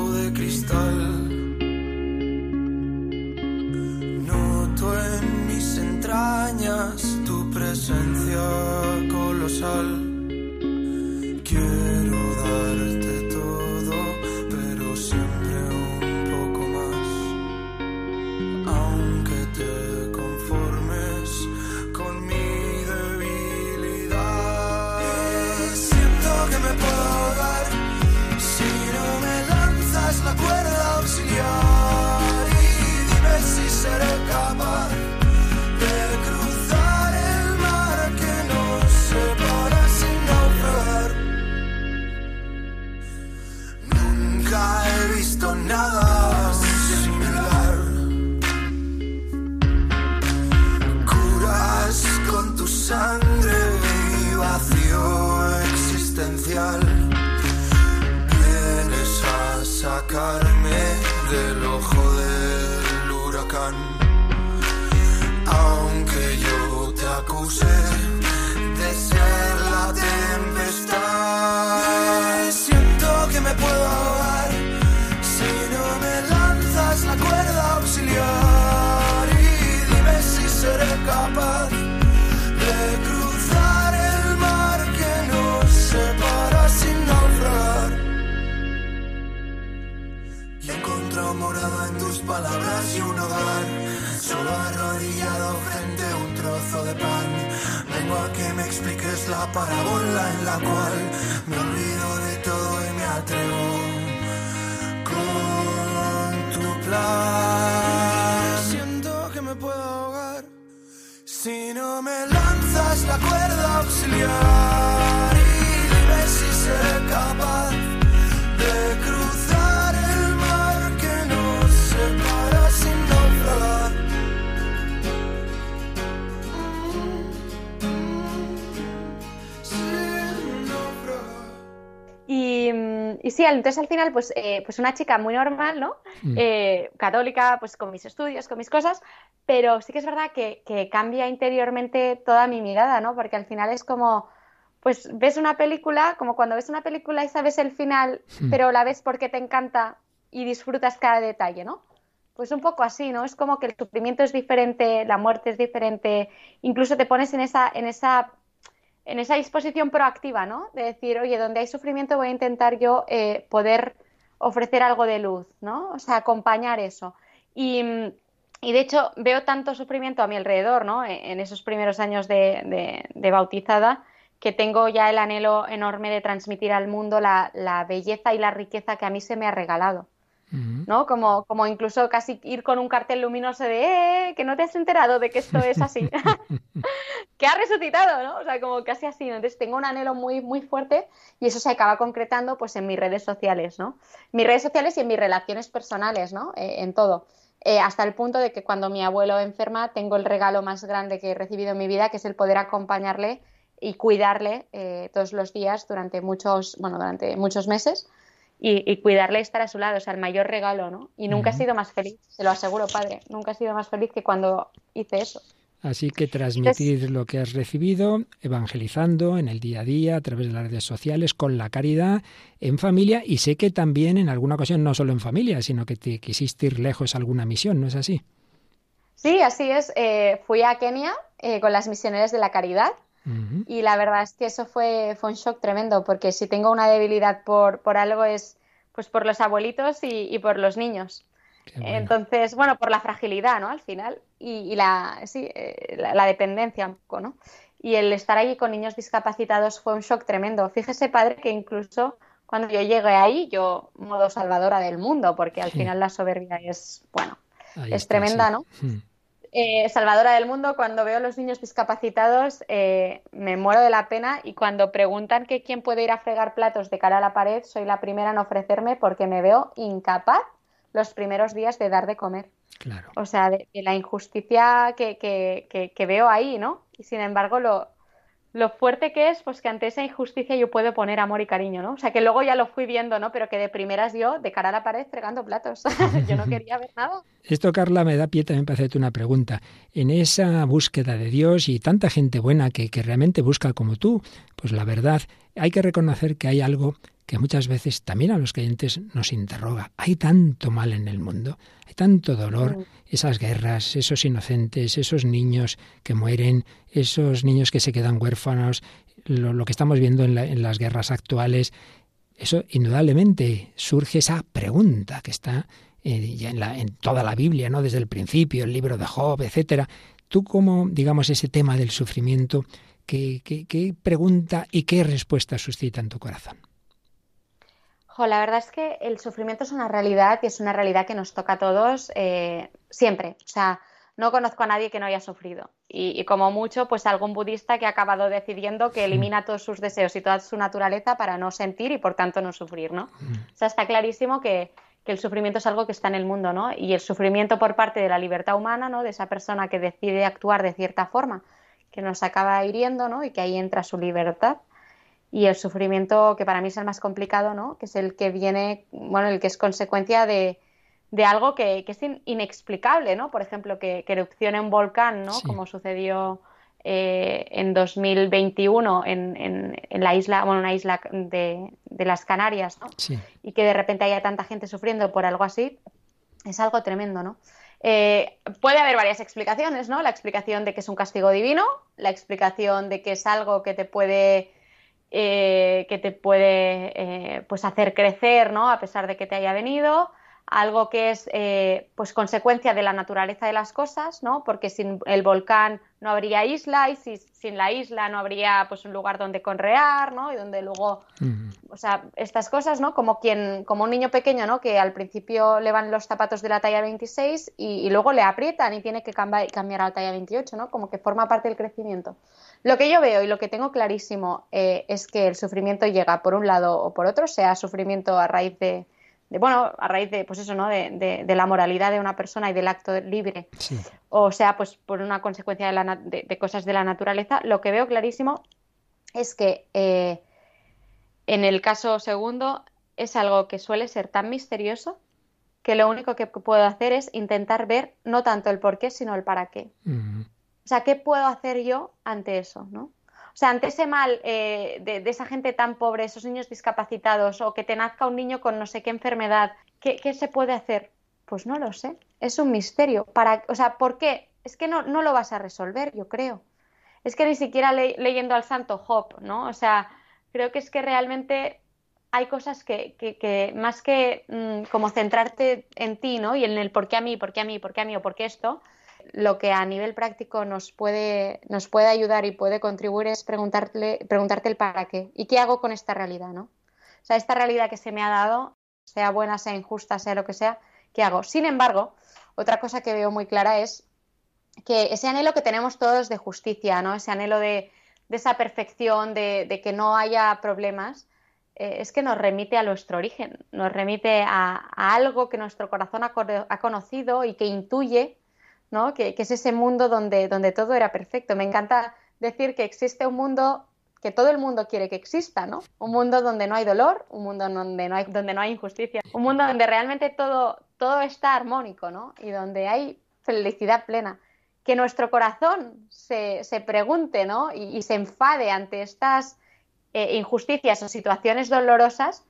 S4: entonces al final, pues, eh, pues una chica muy normal, ¿no?
S1: Mm.
S4: Eh, católica, pues con mis estudios, con mis cosas, pero sí que es verdad que, que cambia interiormente toda mi mirada, ¿no? Porque al final es como, pues ves una película, como cuando ves una película y sabes el final,
S1: Mm.
S4: pero la ves porque te encanta y disfrutas cada detalle, ¿no? Pues un poco así, ¿no? Es como que el sufrimiento es diferente, la muerte es diferente, incluso te pones en esa, en esa, en esa disposición proactiva, ¿no? De decir, oye, donde hay sufrimiento voy a intentar yo eh, poder ofrecer algo de luz, ¿no? O sea, acompañar eso. Y, y de hecho veo tanto sufrimiento a mi alrededor, ¿no? En, en esos primeros años de, de- de bautizada, que tengo ya el anhelo enorme de transmitir al mundo la, la belleza y la riqueza que a mí se me ha regalado. ¿No? Como, como incluso casi ir con un cartel luminoso de, eh, que no te has enterado de que esto es así, que ha resucitado, ¿no? O sea, como casi así, ¿no? Entonces tengo un anhelo muy, muy fuerte y eso se acaba concretando pues en mis redes sociales, ¿no? Mis redes sociales y en mis relaciones personales, ¿no? Eh, en todo. Eh, hasta el punto de que cuando mi abuelo enferma tengo el regalo más grande que he recibido en mi vida, que es el poder acompañarle y cuidarle eh, todos los días durante muchos, bueno, durante muchos meses y, y cuidarle y estar a su lado, o sea, el mayor regalo, ¿no? Y nunca he sido más feliz, te lo aseguro, padre, nunca he sido más feliz que cuando hice eso.
S1: Así que transmitir lo que has recibido, evangelizando en el día a día, a través de las redes sociales, con la caridad, en familia, y sé que también en alguna ocasión, no solo en familia, sino que te quisiste ir lejos a alguna misión, ¿no es así?
S4: Sí, así es. eh, fui a Kenia eh, con las misioneras de la caridad Y la verdad es que eso fue, fue un shock tremendo, porque si tengo una debilidad por, por algo es pues por los abuelitos y, y por los niños.
S1: Bueno.
S4: Entonces, bueno, por la fragilidad, ¿no? Al final, y, y la, sí, eh, la, la dependencia un poco, ¿no? Y el estar allí con niños discapacitados fue un shock tremendo. Fíjese, padre, que incluso cuando yo llegué ahí, yo, modo salvadora del mundo, porque al
S1: Sí.
S4: final la soberbia es, bueno,
S1: Ahí
S4: es
S1: está,
S4: tremenda,
S1: sí.
S4: ¿no? Eh, salvadora del mundo, cuando veo a los niños discapacitados, eh, me muero de la pena y cuando preguntan que quién puede ir a fregar platos de cara a la pared, soy la primera en ofrecerme porque me veo incapaz los primeros días de dar de comer.
S1: Claro.
S4: O sea, de, de la injusticia que, que- que- que veo ahí, ¿no? Y sin embargo, lo, lo fuerte que es, pues que ante esa injusticia yo puedo poner amor y cariño, ¿no? O sea, que luego ya lo fui viendo, ¿no? Pero que de primeras yo, de cara a la pared, fregando platos. Yo no quería ver nada.
S1: Esto, Carla, me da pie también para hacerte una pregunta. En esa búsqueda de Dios y tanta gente buena que, que realmente busca como tú, pues la verdad, hay que reconocer que hay algo que muchas veces también a los creyentes nos interroga. Hay tanto mal en el mundo, hay tanto dolor, esas guerras, esos inocentes, esos niños que mueren, esos niños que se quedan huérfanos, lo, lo que estamos viendo en, la- en las guerras actuales. Eso indudablemente surge esa pregunta que está eh, ya en, la- en toda la Biblia, ¿no? Desde el principio, el libro de Job, etcétera. Tú como, digamos, ese tema del sufrimiento, ¿qué, qué, qué pregunta y qué respuesta suscita en tu corazón?
S4: Jo, la verdad es que el sufrimiento es una realidad y es una realidad que nos toca a todos eh, siempre. O sea, no conozco a nadie que no haya sufrido. Y, y como mucho, pues algún budista que ha acabado decidiendo que elimina todos sus deseos y toda su naturaleza para no sentir y por tanto no sufrir, ¿no? O sea, está clarísimo que, que el sufrimiento es algo que está en el mundo, ¿no? Y el sufrimiento por parte de la libertad humana, ¿no? De esa persona que decide actuar de cierta forma, que nos acaba hiriendo, ¿no? Y que ahí entra su libertad y el sufrimiento que para mí es el más complicado, ¿no? Que es el que viene, bueno, el que es consecuencia de, de algo que, que es in- inexplicable, ¿no? Por ejemplo, que, que erupcione un volcán, ¿no?
S1: Sí.
S4: Como sucedió eh, en 2021 en, en, en la isla, bueno, una isla de, de las Canarias, ¿no?
S1: Sí.
S4: y que de repente haya tanta gente sufriendo por algo así, es algo tremendo, ¿no? Eh, puede haber varias explicaciones, ¿no? La explicación de que es un castigo divino, la explicación de que es algo que te puede, eh, que te puede eh, pues hacer crecer, ¿no? A pesar de que te haya venido. algo que es eh, pues consecuencia de la naturaleza de las cosas, ¿no? Porque sin el volcán no habría isla y si, sin la isla no habría pues un lugar donde conrear, ¿no? Y donde luego, o sea, estas cosas, ¿no? Como quien, como un niño pequeño, ¿no? Que al principio le van los zapatos de la talla 26 y, luego le aprietan y tiene que cambiar, cambiar a la talla 28, ¿no? Como que forma parte del crecimiento. Lo que yo veo y lo que tengo clarísimo eh, es que el sufrimiento llega por un lado o por otro, sea sufrimiento a raíz de bueno, a raíz de, pues eso, ¿no? De, la moralidad de una persona y del acto libre, o sea, pues por una consecuencia de, cosas de la naturaleza, lo que veo clarísimo es que eh, en el caso segundo es algo que suele ser tan misterioso que lo único que puedo hacer es intentar ver no tanto el por qué, sino el para qué. O sea, ¿qué puedo hacer yo ante eso, no? O sea, ante ese mal eh, de, esa gente tan pobre, esos niños discapacitados, o que te nazca un niño con no sé qué enfermedad, ¿qué, se puede hacer? Pues no lo sé. Es un misterio. Para, o sea, ¿por qué? Es que no, no lo vas a resolver, yo creo. Es que ni siquiera leyendo al santo Job, ¿no? O sea, creo que es que realmente hay cosas que, que, más que mm, como centrarte en ti, ¿no? Y en el por qué a mí, por qué a mí, por qué a mí o por qué esto, lo que a nivel práctico nos puede, nos puede ayudar y puede contribuir es preguntarle, preguntarte el para qué y qué hago con esta realidad, ¿no? O sea, esta realidad que se me ha dado, sea buena, sea injusta, sea lo que sea, ¿qué hago? Sin embargo, otra cosa que veo muy clara es que ese anhelo que tenemos todos de justicia, ¿no? Ese anhelo de, esa perfección, de, que no haya problemas, eh, es que nos remite a nuestro origen, nos remite a, algo que nuestro corazón ha, conocido y que intuye ¿no? Que, es ese mundo donde, donde todo era perfecto. Me encanta decir que existe un mundo que todo el mundo quiere que exista, ¿no? Un mundo donde no hay dolor, un mundo donde no hay, donde no hay injusticia, un mundo donde realmente todo, todo está armónico, ¿no? Y donde hay felicidad plena. Que nuestro corazón se, se pregunte, ¿no? Y, se enfade ante estas eh, injusticias o situaciones dolorosas,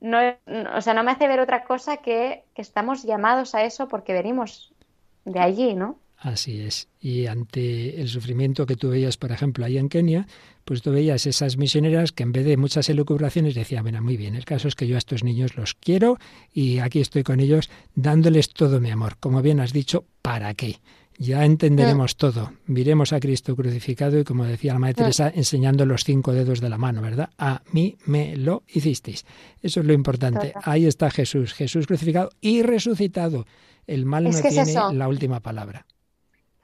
S4: no, o sea, no me hace ver otra cosa que, que estamos llamados a eso porque venimos de allí, ¿no?
S1: Así es. Y ante el sufrimiento que tú veías, por ejemplo, ahí en Kenia, pues tú veías esas misioneras que en vez de muchas elucubraciones decían, bueno, muy bien, el caso es que yo a estos niños los quiero y aquí estoy con ellos dándoles todo mi amor. Como bien has dicho, ¿para qué? Ya entenderemos todo. Miremos a Cristo crucificado y, como decía la Madre mm. Teresa, enseñando los cinco dedos de la mano, ¿verdad? A mí me lo hicisteis. Eso es lo importante. Ahí está Jesús, Jesús crucificado y resucitado el mal no tiene la última palabra.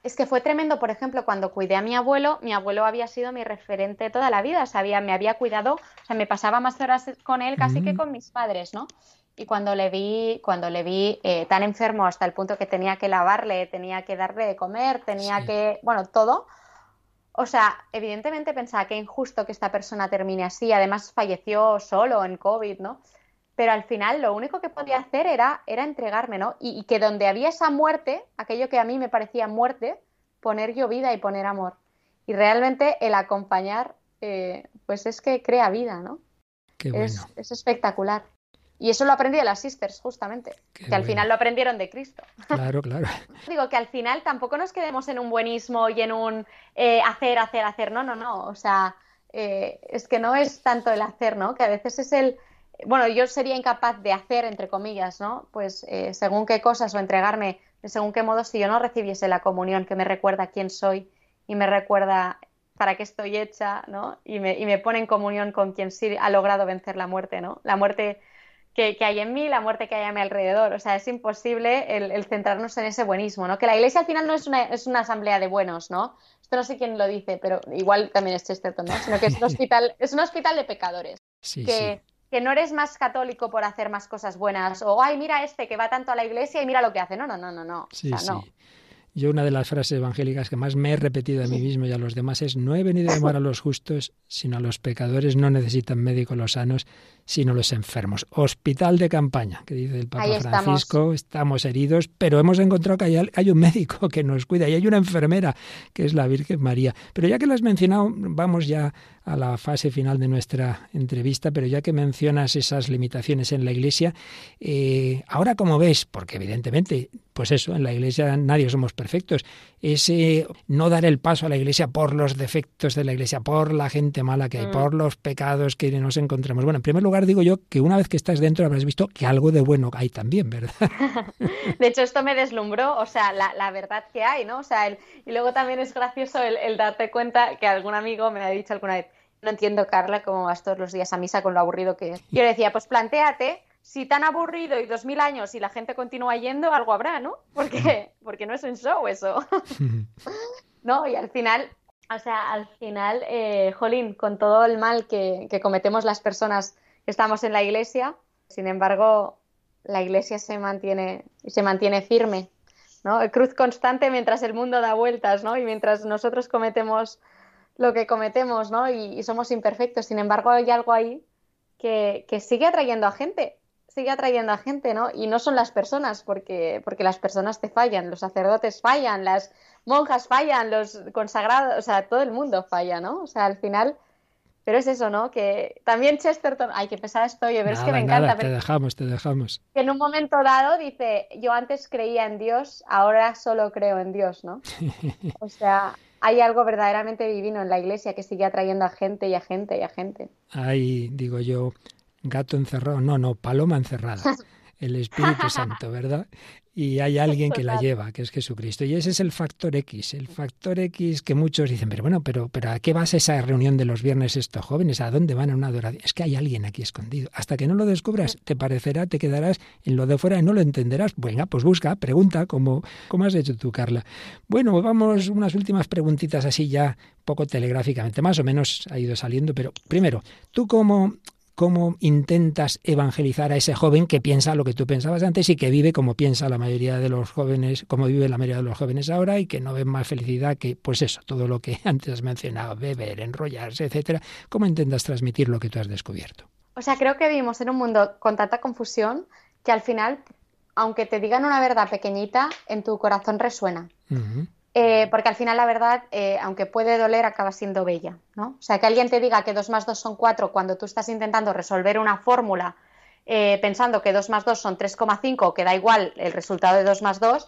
S4: Es que fue tremendo, por ejemplo, cuando cuidé a mi abuelo, mi abuelo había sido mi referente toda la vida, sabía, me había cuidado, o sea, me pasaba más horas con él casi que mm. con mis padres, ¿no? Y cuando le vi, cuando le vi eh, tan enfermo hasta el punto que tenía que lavarle, tenía que darle de comer, tenía que, bueno, todo. O sea, evidentemente pensaba que injusto que esta persona termine así. Además falleció solo en COVID, ¿no? pero al final lo único que podía hacer era, era entregarme, ¿no? Y, que donde había esa muerte, aquello que a mí me parecía muerte, poner yo vida y poner amor. Y realmente el acompañar, eh, pues es que crea vida, ¿no?
S1: Qué bueno.
S4: es, espectacular. Y eso lo aprendí de las sisters, justamente, que al final lo aprendieron de Cristo.
S1: Claro, claro.
S4: Digo que al final tampoco nos quedemos en un buenismo y en un eh, hacer, hacer, hacer. No, no, no. O sea, eh, es que no es tanto el hacer, ¿no? Que a veces es el, bueno, yo sería incapaz de hacer, entre comillas, ¿no? Pues eh, según qué cosas o entregarme de según qué modo si yo no recibiese la comunión que me recuerda quién soy y me recuerda para qué estoy hecha, ¿no? Y me, y me pone en comunión con quien sí ha logrado vencer la muerte, ¿no? La muerte que, hay en mí, la muerte que hay a mi alrededor. O sea, es imposible el, centrarnos en ese buenismo, ¿no? Que la iglesia al final no es una, es una asamblea de buenos, ¿no? Esto no sé quién lo dice, pero igual también es Chesterton, ¿no? Sino que es un hospital, es un hospital de pecadores.
S1: Sí,
S4: que,
S1: sí
S4: que no eres más católico por hacer más cosas buenas o ay mira este que va tanto a la iglesia y mira lo que hace no no no no no
S1: sí, sí. Yo una de las frases evangélicas que más me he repetido a mí mismo y a los demás es no he venido a llamar a los justos, sino a los pecadores, no necesitan médicos los sanos, sino los enfermos. Hospital de campaña, que dice el Papa Francisco, estamos. heridos, pero hemos encontrado que hay, hay, un médico que nos cuida y hay una enfermera, que es la Virgen María. Pero ya que lo has mencionado, vamos ya a la fase final de nuestra entrevista, pero ya que mencionas esas limitaciones en la Iglesia, eh, ahora como ves, porque evidentemente, pues eso, en la Iglesia nadie somos perfectos, ese no dar el paso a la Iglesia por los defectos de la Iglesia, por la gente mala que hay, mm. por los pecados que nos encontramos. Bueno, en primer lugar digo yo que una vez que estás dentro habrás visto que algo de bueno hay también, ¿verdad?
S4: de hecho, esto me deslumbró, o sea, la, verdad que hay, ¿no? O sea, y luego también es gracioso el darte cuenta que algún amigo me ha dicho alguna vez, no entiendo, Carla, cómo vas todos los días a misa con lo aburrido que es. Yo le decía, pues planteate, si tan aburrido y dos mil años y la gente continúa yendo, algo habrá, ¿no? Porque, porque no es un show eso. ¿No? Y al final, o sea, al final, eh, Jolín, con todo el mal que, que cometemos las personas que estamos en la iglesia, sin embargo, la iglesia se mantiene, se mantiene firme, ¿no? Cruz constante mientras el mundo da vueltas, ¿no? Y mientras nosotros cometemos lo que cometemos, ¿no? Y, somos imperfectos. Sin embargo, hay algo ahí que, sigue atrayendo a gente, sigue atrayendo a gente, ¿no? Y no son las personas, porque, porque las personas te fallan, los sacerdotes fallan, las monjas fallan, los consagrados, o sea, todo el mundo falla, ¿no? O sea, al final... Pero es eso, ¿no? Que también Chesterton, ay, qué pesada estoy, pero es que me encanta.
S1: te dejamos, te dejamos.
S4: Que en un momento dado dice, yo antes creía en Dios, ahora solo creo en Dios, ¿no? O sea, hay algo verdaderamente divino en la iglesia que sigue atrayendo a gente y a gente y a gente.
S1: Hay, digo yo, gato encerrado, no, no, paloma encerrada. El Espíritu Santo, ¿verdad? y hay alguien que la lleva, que es Jesucristo. Y ese es el factor X, el factor X que muchos dicen, pero bueno, pero, pero ¿a qué vas esa reunión de los viernes estos jóvenes? ¿A dónde van a una adoración? Es que hay alguien aquí escondido. Hasta que no lo descubras, te parecerá, te quedarás en lo de fuera y no lo entenderás. Venga, pues busca, pregunta, como, como has hecho tú, Carla. Bueno, vamos unas últimas preguntitas así ya poco telegráficamente, más o menos ha ido saliendo, pero primero, tú como cómo intentas evangelizar a ese joven que piensa lo que tú pensabas antes y que vive como piensa la mayoría de los jóvenes, como vive la mayoría de los jóvenes ahora y que no ven más felicidad que, pues eso, todo lo que antes has mencionado, beber, enrollarse, etcétera. ¿Cómo intentas transmitir lo que tú has descubierto?
S4: O sea, creo que vivimos en un mundo con tanta confusión que al final, aunque te digan una verdad pequeñita, en tu corazón resuena. Eh, porque al final la verdad, eh, aunque puede doler, acaba siendo bella, ¿no? O sea, que alguien te diga que 2 más 2 son 4 cuando tú estás intentando resolver una fórmula eh, pensando que 2 más 2 son 3,5, que da igual el resultado de 2 más 2,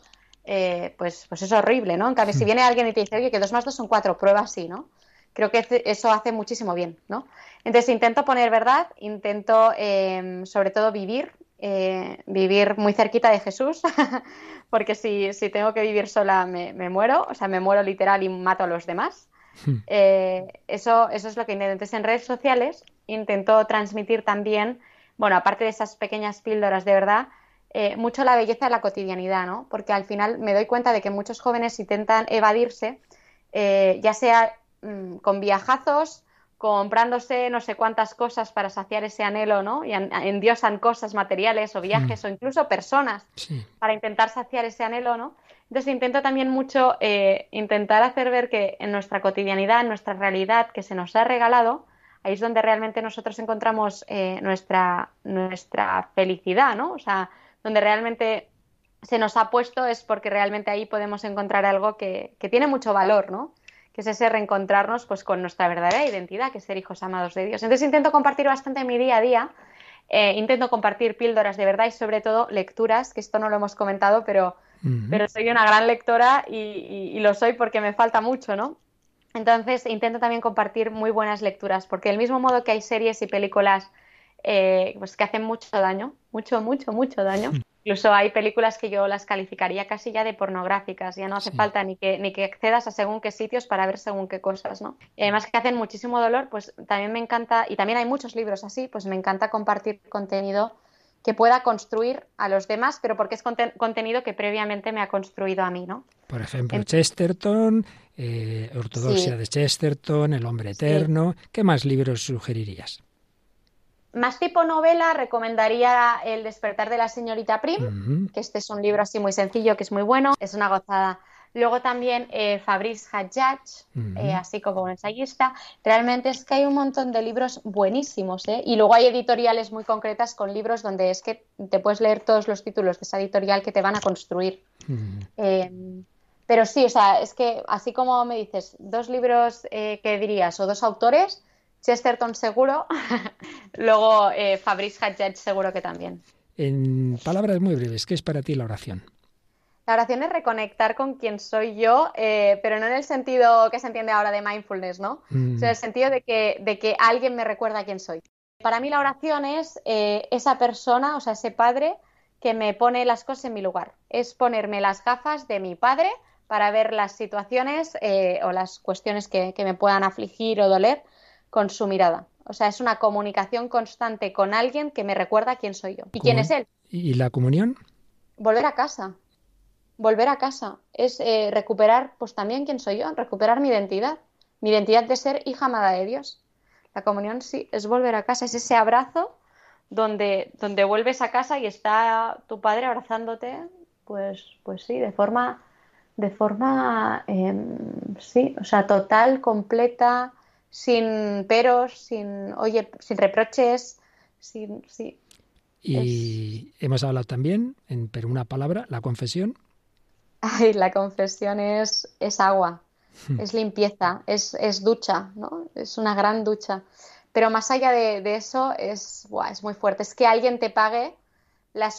S4: pues, pues es horrible, ¿no? En cambio, si hmm. viene alguien y te dice, oye, que 2 más 2 son 4, prueba así, ¿no? Creo que eso hace muchísimo bien, ¿no? Entonces intento poner verdad, intento sobre todo vivir eh, vivir muy cerquita de Jesús, porque si, si, tengo que vivir sola me, muero, o sea, me muero literal y mato a los demás. Hmm. Eh, eso, eso es lo que intento. En redes sociales intento transmitir también, bueno, aparte de esas pequeñas píldoras de verdad, eh, mucho la belleza de la cotidianidad, ¿no? Porque al final me doy cuenta de que muchos jóvenes intentan evadirse, ya sea mm, con viajazos, comprándose no sé cuántas cosas para saciar ese anhelo, ¿no? Y endiosan cosas materiales o viajes mm. o incluso personas para intentar saciar ese anhelo, ¿no? Entonces intento también mucho eh, intentar hacer ver que en nuestra cotidianidad, en nuestra realidad que se nos ha regalado, ahí es donde realmente nosotros encontramos eh, nuestra, nuestra felicidad, ¿no? O sea, donde realmente se nos ha puesto es porque realmente ahí podemos encontrar algo que, que tiene mucho valor, ¿no? Que es ese reencontrarnos pues, con nuestra verdadera identidad, que es ser hijos amados de Dios. Entonces intento compartir bastante mi día a día, eh, intento compartir píldoras de verdad y sobre todo lecturas, que esto no lo hemos comentado, pero, pero soy una gran lectora y, lo soy porque me falta mucho, ¿no? Entonces intento también compartir muy buenas lecturas, porque del mismo modo que hay series y películas eh, pues que hacen mucho daño, mucho, mucho, mucho daño, Incluso hay películas que yo las calificaría casi ya de pornográficas, ya no hace falta ni que, ni que accedas a según qué sitios para ver según qué cosas, ¿no? Y además que hacen muchísimo dolor, pues también me encanta, y también hay muchos libros así, pues me encanta compartir contenido que pueda construir a los demás, pero porque es contenido que previamente me ha construido a mí, ¿no?
S1: Por ejemplo, Chesterton, eh, Ortodoxia de Chesterton, El hombre eterno. ¿Qué más libros sugerirías?
S4: Más tipo novela, recomendaría El despertar de la señorita Prim, que este es un libro así muy sencillo, que es muy bueno, es una gozada. Luego también eh, Fabrice Hadjadj, eh, así como un ensayista. Realmente es que hay un montón de libros buenísimos, ¿eh? Y luego hay editoriales muy concretas con libros donde es que te puedes leer todos los títulos de esa editorial que te van a construir. Pero sí, o sea, es que así como me dices, dos libros que dirías o dos autores, Chesterton seguro, luego eh, Fabrice Hadjet seguro que también.
S1: En palabras muy breves, ¿qué es para ti la oración?
S4: La oración es reconectar con quien soy yo, eh, pero no en el sentido que se entiende ahora de mindfulness, ¿no? Mm. en el sentido de que, de que alguien me recuerda quién soy. Para mí la oración es eh, esa persona, o sea, ese padre que me pone las cosas en mi lugar. Es ponerme las gafas de mi padre para ver las situaciones eh, o las cuestiones que, que me puedan afligir o doler con su mirada. O sea, es una comunicación constante con alguien que me recuerda quién soy yo. ¿Y quién es él?
S1: ¿Y la comunión?
S4: Volver a casa volver a casa, es eh, recuperar, pues también quién soy yo, recuperar mi identidad, mi identidad de ser hija amada de Dios. La comunión sí, es volver a casa, es ese abrazo donde, donde vuelves a casa y está tu padre abrazándote, pues, pues sí, de forma, de forma, em, sí, o sea, total, completa, sin peros, sin, oye, sin reproches, sin, sí.
S1: Y hemos hablado también, en, pero una palabra, la confesión.
S4: Ay, la confesión es, es agua, hmm. es limpieza, es, es, ducha, ¿no? Es una gran ducha. Pero más allá de, eso, es, es muy fuerte. Es que alguien te pague la,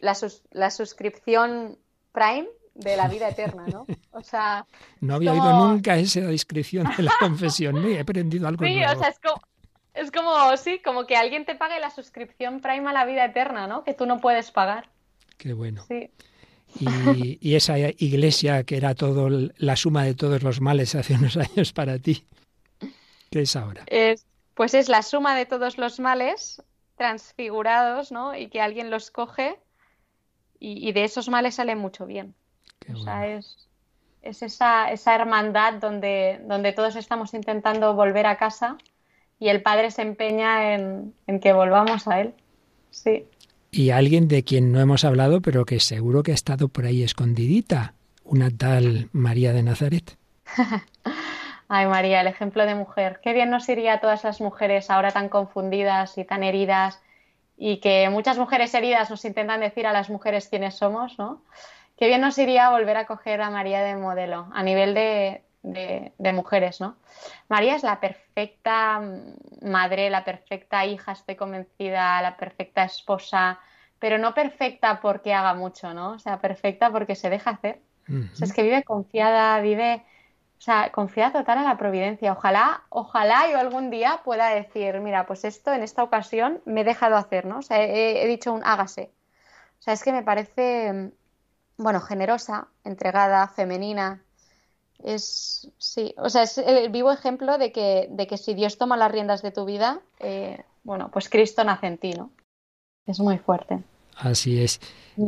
S4: la, la suscripción Prime de la vida eterna, ¿no? O sea...
S1: No había oído nunca esa descripción de la confesión, he aprendido algo
S4: Sí, o sea, es como, es como, sí, como que alguien te pague la suscripción Prime a la vida eterna, ¿no? Que tú no puedes pagar.
S1: Qué bueno. Sí. Y, esa iglesia que era todo la suma de todos los males hace unos años para ti, ¿qué es ahora?
S4: pues es la suma de todos los males transfigurados, ¿no? Y que alguien los coge y, de esos males sale mucho bien. O sea, es, es esa, esa, hermandad donde, donde todos estamos intentando volver a casa y el Padre se empeña en, en que volvamos a Él. Sí
S1: y alguien de quien no hemos hablado, pero que seguro que ha estado por ahí escondidita, una tal María de Nazaret.
S4: Ay, María, el ejemplo de mujer. Qué bien nos iría a todas las mujeres ahora tan confundidas y tan heridas y que muchas mujeres heridas nos intentan decir a las mujeres quiénes somos, ¿no? Qué bien nos iría volver a coger a María de modelo a nivel de, de, mujeres, ¿no? María es la perfecta madre, la perfecta hija, estoy convencida, la perfecta esposa, pero no perfecta porque haga mucho, ¿no? O sea, perfecta porque se deja hacer. o sea, es que vive confiada, vive, o sea, confiada total en la providencia. Ojalá, ojalá yo algún día pueda decir, mira, pues esto en esta ocasión me he dejado hacer, ¿no? O sea, he, he dicho un hágase. O sea, es que me parece, bueno, generosa, entregada, femenina, es sí, o sea, es el vivo ejemplo de que, de que si Dios toma las riendas de tu vida, eh, bueno, pues Cristo nace en ti, ¿no? Es muy fuerte.
S1: Así es.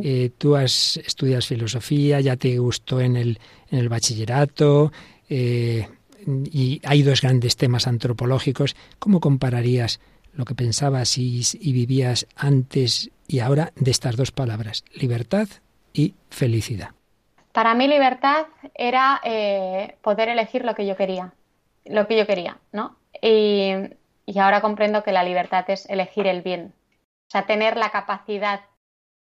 S1: Eh, tú has, estudias filosofía, ya te gustó en el, en el bachillerato, eh, y hay dos grandes temas antropológicos. ¿Cómo compararías lo que pensabas y, y vivías antes y ahora de estas dos palabras, libertad y felicidad?
S4: Para mí libertad era eh, poder elegir lo que yo quería, lo que yo quería, ¿no? Y, ahora comprendo que la libertad es elegir el bien, o sea, tener la capacidad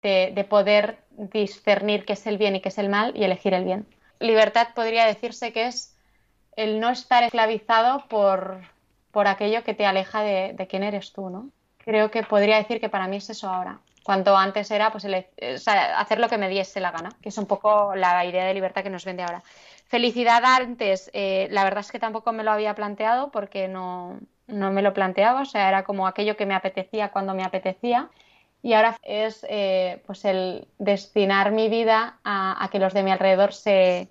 S4: de, poder discernir qué es el bien y qué es el mal y elegir el bien. Libertad podría decirse que es el no estar esclavizado por, por aquello que te aleja de, de quién eres tú, ¿no? Creo que podría decir que para mí es eso ahora cuanto antes era pues hacer lo que me diese la gana, que es un poco la idea de libertad que nos vende ahora. Felicidad antes, eh, la verdad es que tampoco me lo había planteado porque no, no, me lo planteaba, o sea, era como aquello que me apetecía cuando me apetecía. Y ahora es eh, pues el destinar mi vida a, que los de mi alrededor se,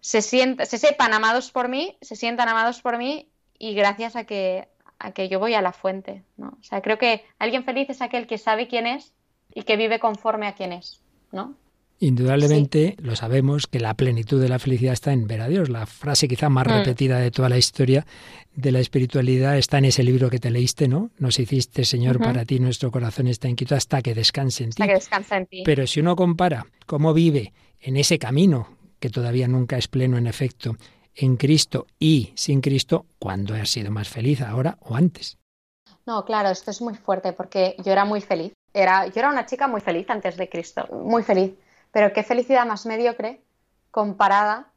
S4: se, se sepan amados por mí, se sientan amados por mí y gracias a que, a que yo voy a la fuente, ¿no? O sea, creo que alguien feliz es aquel que sabe quién es y que vive conforme a quién es, ¿no?
S1: Indudablemente lo sabemos que la plenitud de la felicidad está en ver a Dios. La frase quizá más mm. repetida de toda la historia de la espiritualidad está en ese libro que te leíste, ¿no? Nos hiciste, Señor, para ti nuestro corazón está inquieto hasta que descanse en ti.
S4: Hasta que descanse en ti.
S1: Pero si uno compara cómo vive en ese camino, que todavía nunca es pleno en efecto, en Cristo y sin Cristo, ¿cuándo has sido más feliz, ahora o antes?
S4: No, claro, esto es muy fuerte porque yo era muy feliz. Era, yo era una chica muy feliz antes de Cristo, muy feliz. Pero qué felicidad más mediocre comparada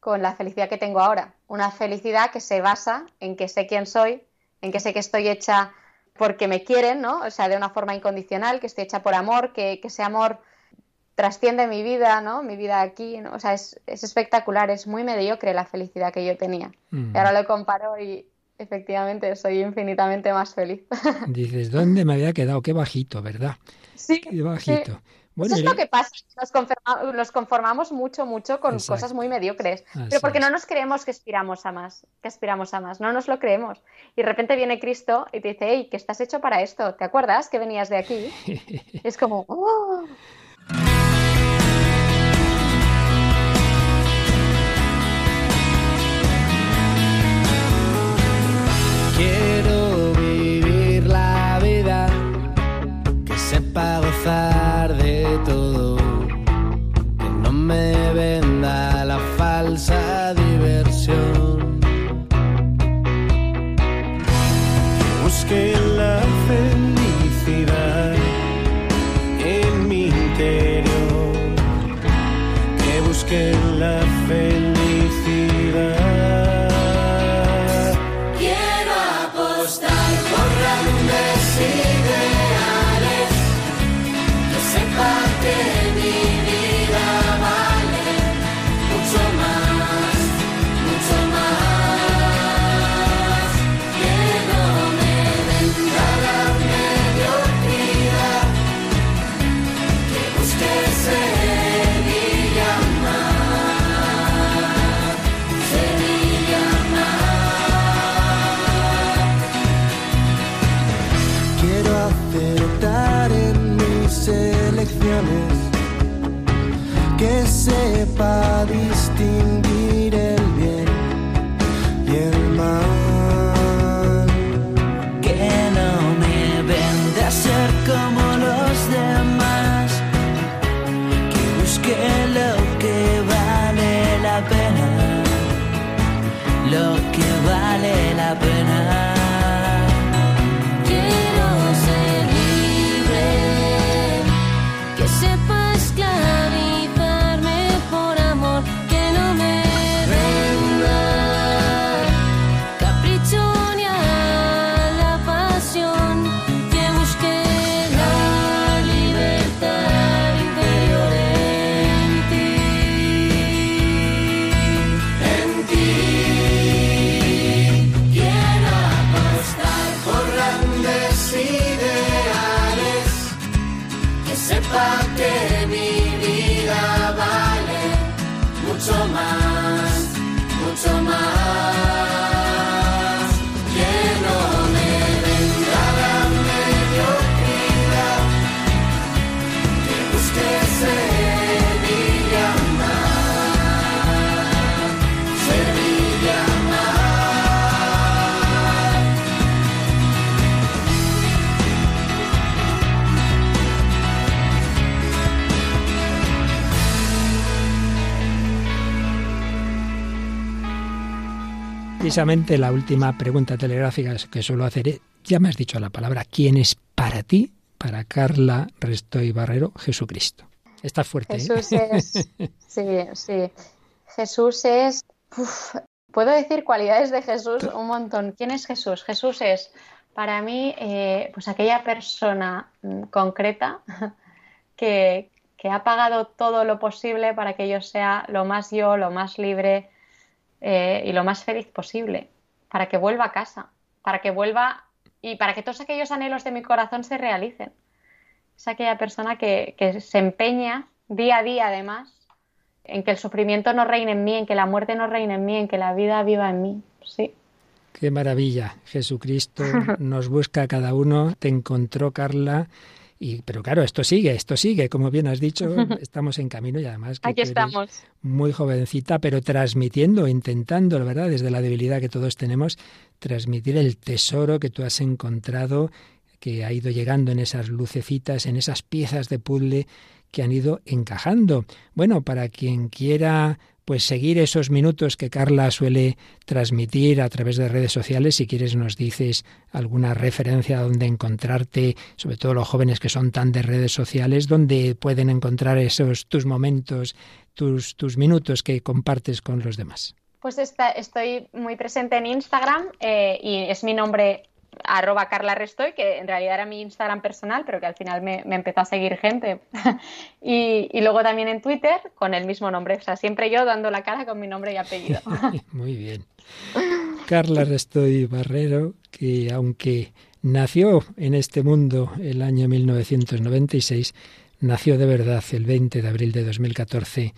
S4: con la felicidad que tengo ahora. Una felicidad que se basa en que sé quién soy, en que sé que estoy hecha porque me quieren, ¿no? O sea, de una forma incondicional, que estoy hecha por amor, que, ese amor trasciende mi vida, ¿no? Mi vida aquí, ¿no? O sea, es, espectacular, es muy mediocre la felicidad que yo tenía. Y ahora lo comparo y efectivamente soy infinitamente más feliz.
S1: Dices, ¿dónde me había quedado? Qué bajito, ¿verdad?
S4: Sí.
S1: Qué bajito.
S4: Eso es lo que pasa, nos, conformamos mucho, mucho con cosas muy mediocres, pero porque no nos creemos que aspiramos a más, que aspiramos a más, no nos lo creemos. Y de repente viene Cristo y te dice, hey, que estás hecho para esto, ¿te acuerdas que venías de aquí? es como, oh".
S6: Vale la pena.
S1: Precisamente la última pregunta telegráfica que suelo hacer es, ya me has dicho la palabra, ¿quién es para ti, para Carla Restoy Barrero, Jesucristo? Está fuerte.
S4: ¿eh? Jesús es, sí, sí. Jesús es, puedo decir cualidades de Jesús un montón. ¿Quién es Jesús? Jesús es, para mí, eh, pues aquella persona concreta que, que ha pagado todo lo posible para que yo sea lo más yo, lo más libre, eh, y lo más feliz posible, para que vuelva a casa, para que vuelva y para que todos aquellos anhelos de mi corazón se realicen. Es aquella persona que, se empeña día a día, además, en que el sufrimiento no reine en mí, en que la muerte no reine en mí, en que la vida viva en mí. Sí.
S1: Qué maravilla. Jesucristo nos busca a cada uno. Te encontró, Carla pero claro, esto sigue, esto sigue, como bien has dicho, estamos en camino y además
S4: que Aquí estamos.
S1: muy jovencita, pero transmitiendo, intentando, ¿verdad? Desde la debilidad que todos tenemos, transmitir el tesoro que tú has encontrado, que ha ido llegando en esas lucecitas, en esas piezas de puzzle que han ido encajando. Bueno, para quien quiera pues seguir esos minutos que Carla suele transmitir a través de redes sociales. Si quieres nos dices alguna referencia donde encontrarte, sobre todo los jóvenes que son tan de redes sociales, donde pueden encontrar esos tus momentos, tus, tus minutos que compartes con los demás.
S4: Pues estoy muy presente en Instagram eh, y es mi nombre arroba Carla Restoy, que en realidad era mi Instagram personal, pero que al final me, empezó a seguir gente. y, luego también en Twitter con el mismo nombre, o sea, siempre yo dando la cara con mi nombre y apellido.
S1: Muy bien. Carla Restoy Barrero, que aunque nació en este mundo el año 1996, nació de verdad el 20 de abril de 2014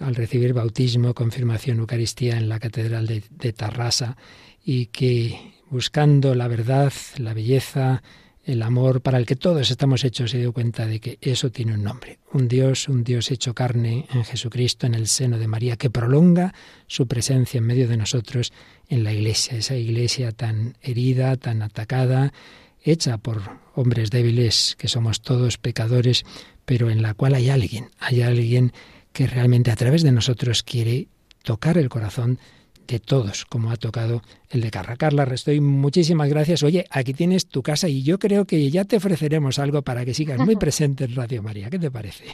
S1: al recibir bautismo, confirmación, Eucaristía en la Catedral de, de Tarrasa y que buscando la verdad, la belleza, el amor para el que todos estamos hechos, se dio cuenta de que eso tiene un nombre. Un Dios, un Dios hecho carne en Jesucristo, en el seno de María, que prolonga su presencia en medio de nosotros en la iglesia, esa iglesia tan herida, tan atacada, hecha por hombres débiles, que somos todos pecadores, pero en la cual hay alguien, hay alguien que realmente a través de nosotros quiere tocar el corazón de todos, como ha tocado el de Carla. Carla, estoy muchísimas gracias. Oye, aquí tienes tu casa y yo creo que ya te ofreceremos algo para que sigas muy presente en Radio María. ¿Qué te parece?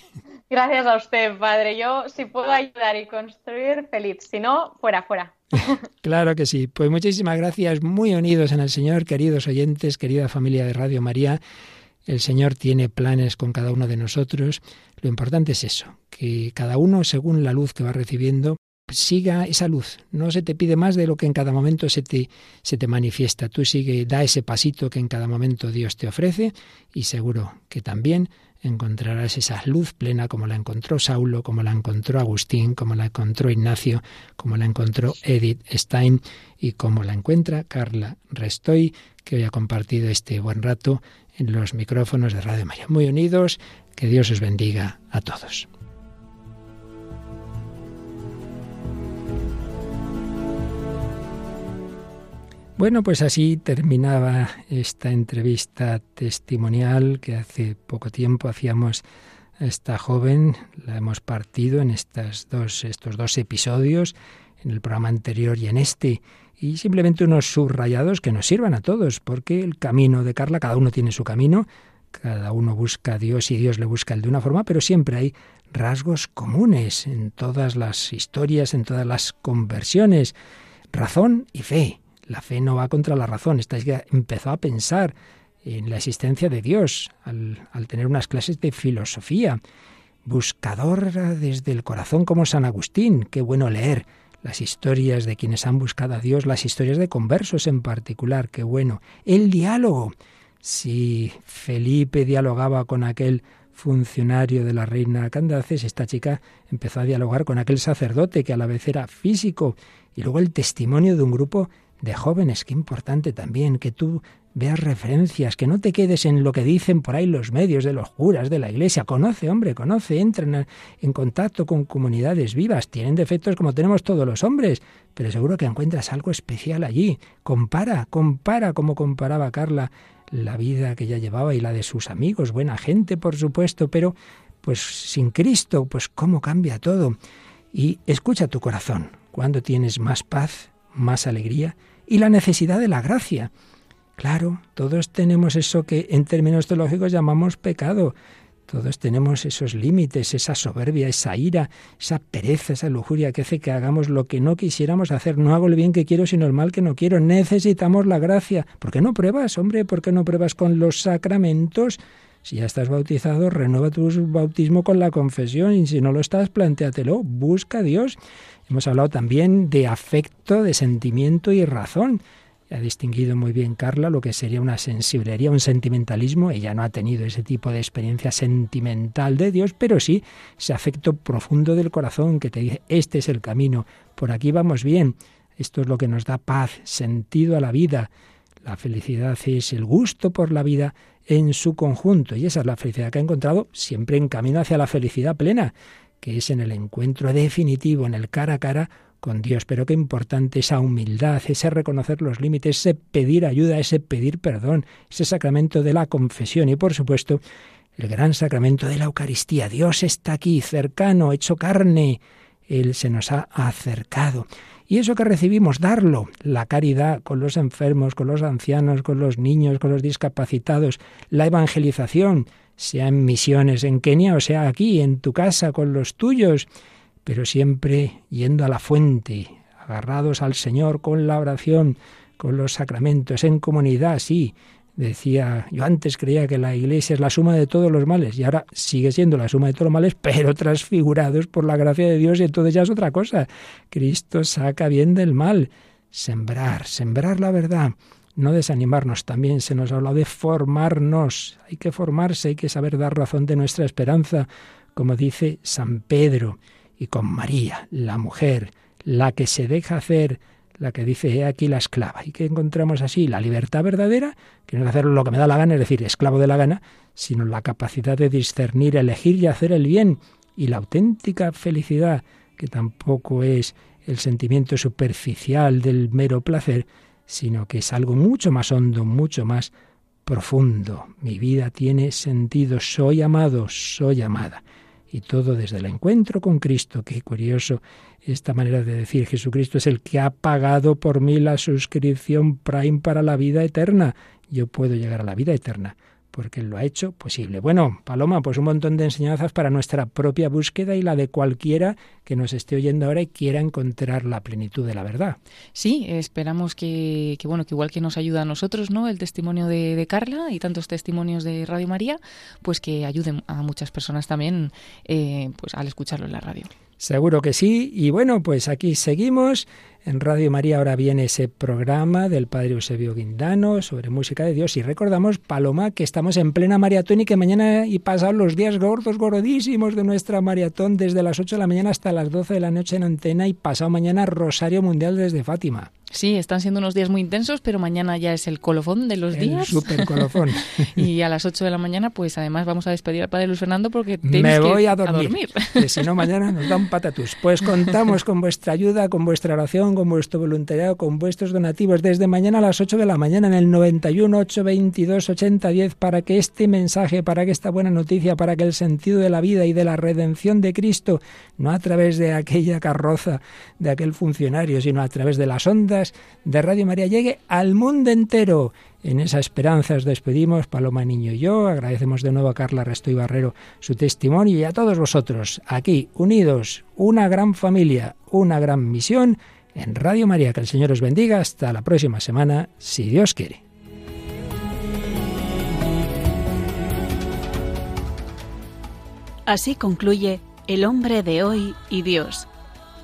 S4: Gracias a usted, padre. Yo, si puedo ayudar y construir, feliz. Si no, fuera, fuera.
S1: claro que sí. Pues muchísimas gracias. Muy unidos en el Señor, queridos oyentes, querida familia de Radio María. El Señor tiene planes con cada uno de nosotros. Lo importante es eso, que cada uno, según la luz que va recibiendo, siga esa luz. No se te pide más de lo que en cada momento se te, se te manifiesta. Tú sigue, da ese pasito que en cada momento Dios te ofrece y seguro que también encontrarás esa luz plena como la encontró Saulo, como la encontró Agustín, como la encontró Ignacio, como la encontró Edith Stein y como la encuentra Carla Restoy, que hoy ha compartido este buen rato en los micrófonos de Radio María. Muy unidos, que Dios os bendiga a todos. Bueno, pues así terminaba esta entrevista testimonial que hace poco tiempo hacíamos a esta joven. La hemos partido en estas dos, estos dos episodios, en el programa anterior y en este. Y simplemente unos subrayados que nos sirvan a todos, porque el camino de Carla, cada uno tiene su camino, cada uno busca a Dios y Dios le busca el de una forma, pero siempre hay rasgos comunes en todas las historias, en todas las conversiones, razón y fe la fe no va contra la razón. Esta empezó a pensar en la existencia de Dios al, al tener unas clases de filosofía. Buscador desde el corazón como San Agustín. Qué bueno leer las historias de quienes han buscado a Dios, las historias de conversos en particular. Qué bueno. El diálogo. Si Felipe dialogaba con aquel funcionario de la reina Candaces, esta chica empezó a dialogar con aquel sacerdote que a la vez era físico, y luego el testimonio de un grupo de jóvenes, qué importante también que tú veas referencias, que no te quedes en lo que dicen por ahí los medios de los curas de la iglesia. Conoce, hombre, conoce, entra en, contacto con comunidades vivas. Tienen defectos como tenemos todos los hombres, pero seguro que encuentras algo especial allí. Compara, compara como comparaba Carla la vida que ella llevaba y la de sus amigos, buena gente, por supuesto, pero pues sin Cristo, pues cómo cambia todo. Y escucha tu corazón. Cuando tienes más paz, más alegría y la necesidad de la gracia. Claro, todos tenemos eso que en términos teológicos llamamos pecado. Todos tenemos esos límites, esa soberbia, esa ira, esa pereza, esa lujuria que hace que hagamos lo que no quisiéramos hacer. No hago el bien que quiero, sino el mal que no quiero. Necesitamos la gracia. ¿Por qué no pruebas, hombre? ¿Por qué no pruebas con los sacramentos? Si ya estás bautizado, renueva tu bautismo con la confesión y si no lo estás, plantéatelo. Busca a Dios. Hemos hablado también de afecto, de sentimiento y razón. Ha distinguido muy bien Carla lo que sería una sensiblería, un sentimentalismo. Ella no ha tenido ese tipo de experiencia sentimental de Dios, pero sí ese afecto profundo del corazón que te dice, este es el camino, por aquí vamos bien, esto es lo que nos da paz, sentido a la vida. La felicidad es el gusto por la vida en su conjunto y esa es la felicidad que ha encontrado siempre en camino hacia la felicidad plena que es en el encuentro definitivo, en el cara a cara con Dios. Pero qué importante esa humildad, ese reconocer los límites, ese pedir ayuda, ese pedir perdón, ese sacramento de la confesión y por supuesto el gran sacramento de la Eucaristía. Dios está aquí, cercano, hecho carne, Él se nos ha acercado. Y eso que recibimos, darlo, la caridad con los enfermos, con los ancianos, con los niños, con los discapacitados, la evangelización, sea en misiones en Kenia o sea aquí, en tu casa, con los tuyos, pero siempre yendo a la fuente, agarrados al Señor con la oración, con los sacramentos, en comunidad, sí. Decía, yo antes creía que la iglesia es la suma de todos los males y ahora sigue siendo la suma de todos los males, pero transfigurados por la gracia de Dios y entonces ya es otra cosa. Cristo saca bien del mal. Sembrar, sembrar la verdad, no desanimarnos. También se nos ha hablado de formarnos. Hay que formarse, hay que saber dar razón de nuestra esperanza, como dice San Pedro, y con María, la mujer, la que se deja hacer, la que dice, he aquí la esclava. ¿Y qué encontramos así? La libertad verdadera, que no es hacer lo que me da la gana, es decir, esclavo de la gana, sino la capacidad de discernir, elegir y hacer el bien. Y la auténtica felicidad, que tampoco es el sentimiento superficial del mero placer, sino que es algo mucho más hondo, mucho más profundo. Mi vida tiene sentido, soy amado, soy amada. Y todo desde el encuentro con Cristo. Qué curioso esta manera de decir Jesucristo es el que ha pagado por mí la suscripción Prime para la vida eterna. Yo puedo llegar a la vida eterna porque lo ha hecho posible. Bueno, Paloma, pues un montón de enseñanzas para nuestra propia búsqueda y la de cualquiera que nos esté oyendo ahora y quiera encontrar la plenitud de la verdad.
S3: Sí, esperamos que, bueno, que igual que nos ayuda a nosotros, ¿no? El testimonio de, Carla y tantos testimonios de Radio María, pues que ayuden a muchas personas también, eh, pues al escucharlo en la radio.
S1: Seguro que sí. Y bueno, pues aquí seguimos. En Radio María ahora viene ese programa del Padre Eusebio Guindano sobre música de Dios. Y recordamos, Paloma, que estamos en plena maratón y que mañana y pasado los días gordos, gordísimos de nuestra maratón, desde las 8 de la mañana hasta las 12 de la noche en antena y pasado mañana Rosario Mundial desde Fátima.
S3: Sí, están siendo unos días muy intensos, pero mañana ya es el colofón de los
S1: el
S3: días.
S1: Super colofón.
S3: y a las 8 de la mañana, pues además vamos a despedir al padre Luis Fernando porque
S1: Me
S3: voy
S1: a dormir. Que si no, mañana nos dan patatus. Pues contamos con vuestra ayuda, con vuestra oración, con vuestro voluntariado, con vuestros donativos desde mañana a las 8 de la mañana en el 91 822 8010 para que este mensaje, para que esta buena noticia, para que el sentido de la vida y de la redención de Cristo, no a través de aquella carroza, de aquel funcionario, sino a través de las ondas de Radio María llegue al mundo entero. En esa esperanza os despedimos, Paloma Niño y yo. Agradecemos de nuevo a Carla Resto y Barrero su testimonio y a todos vosotros, aquí, unidos, una gran familia, una gran misión en Radio María. Que el Señor os bendiga. Hasta la próxima semana, si Dios quiere.
S2: Así concluye El hombre de hoy y Dios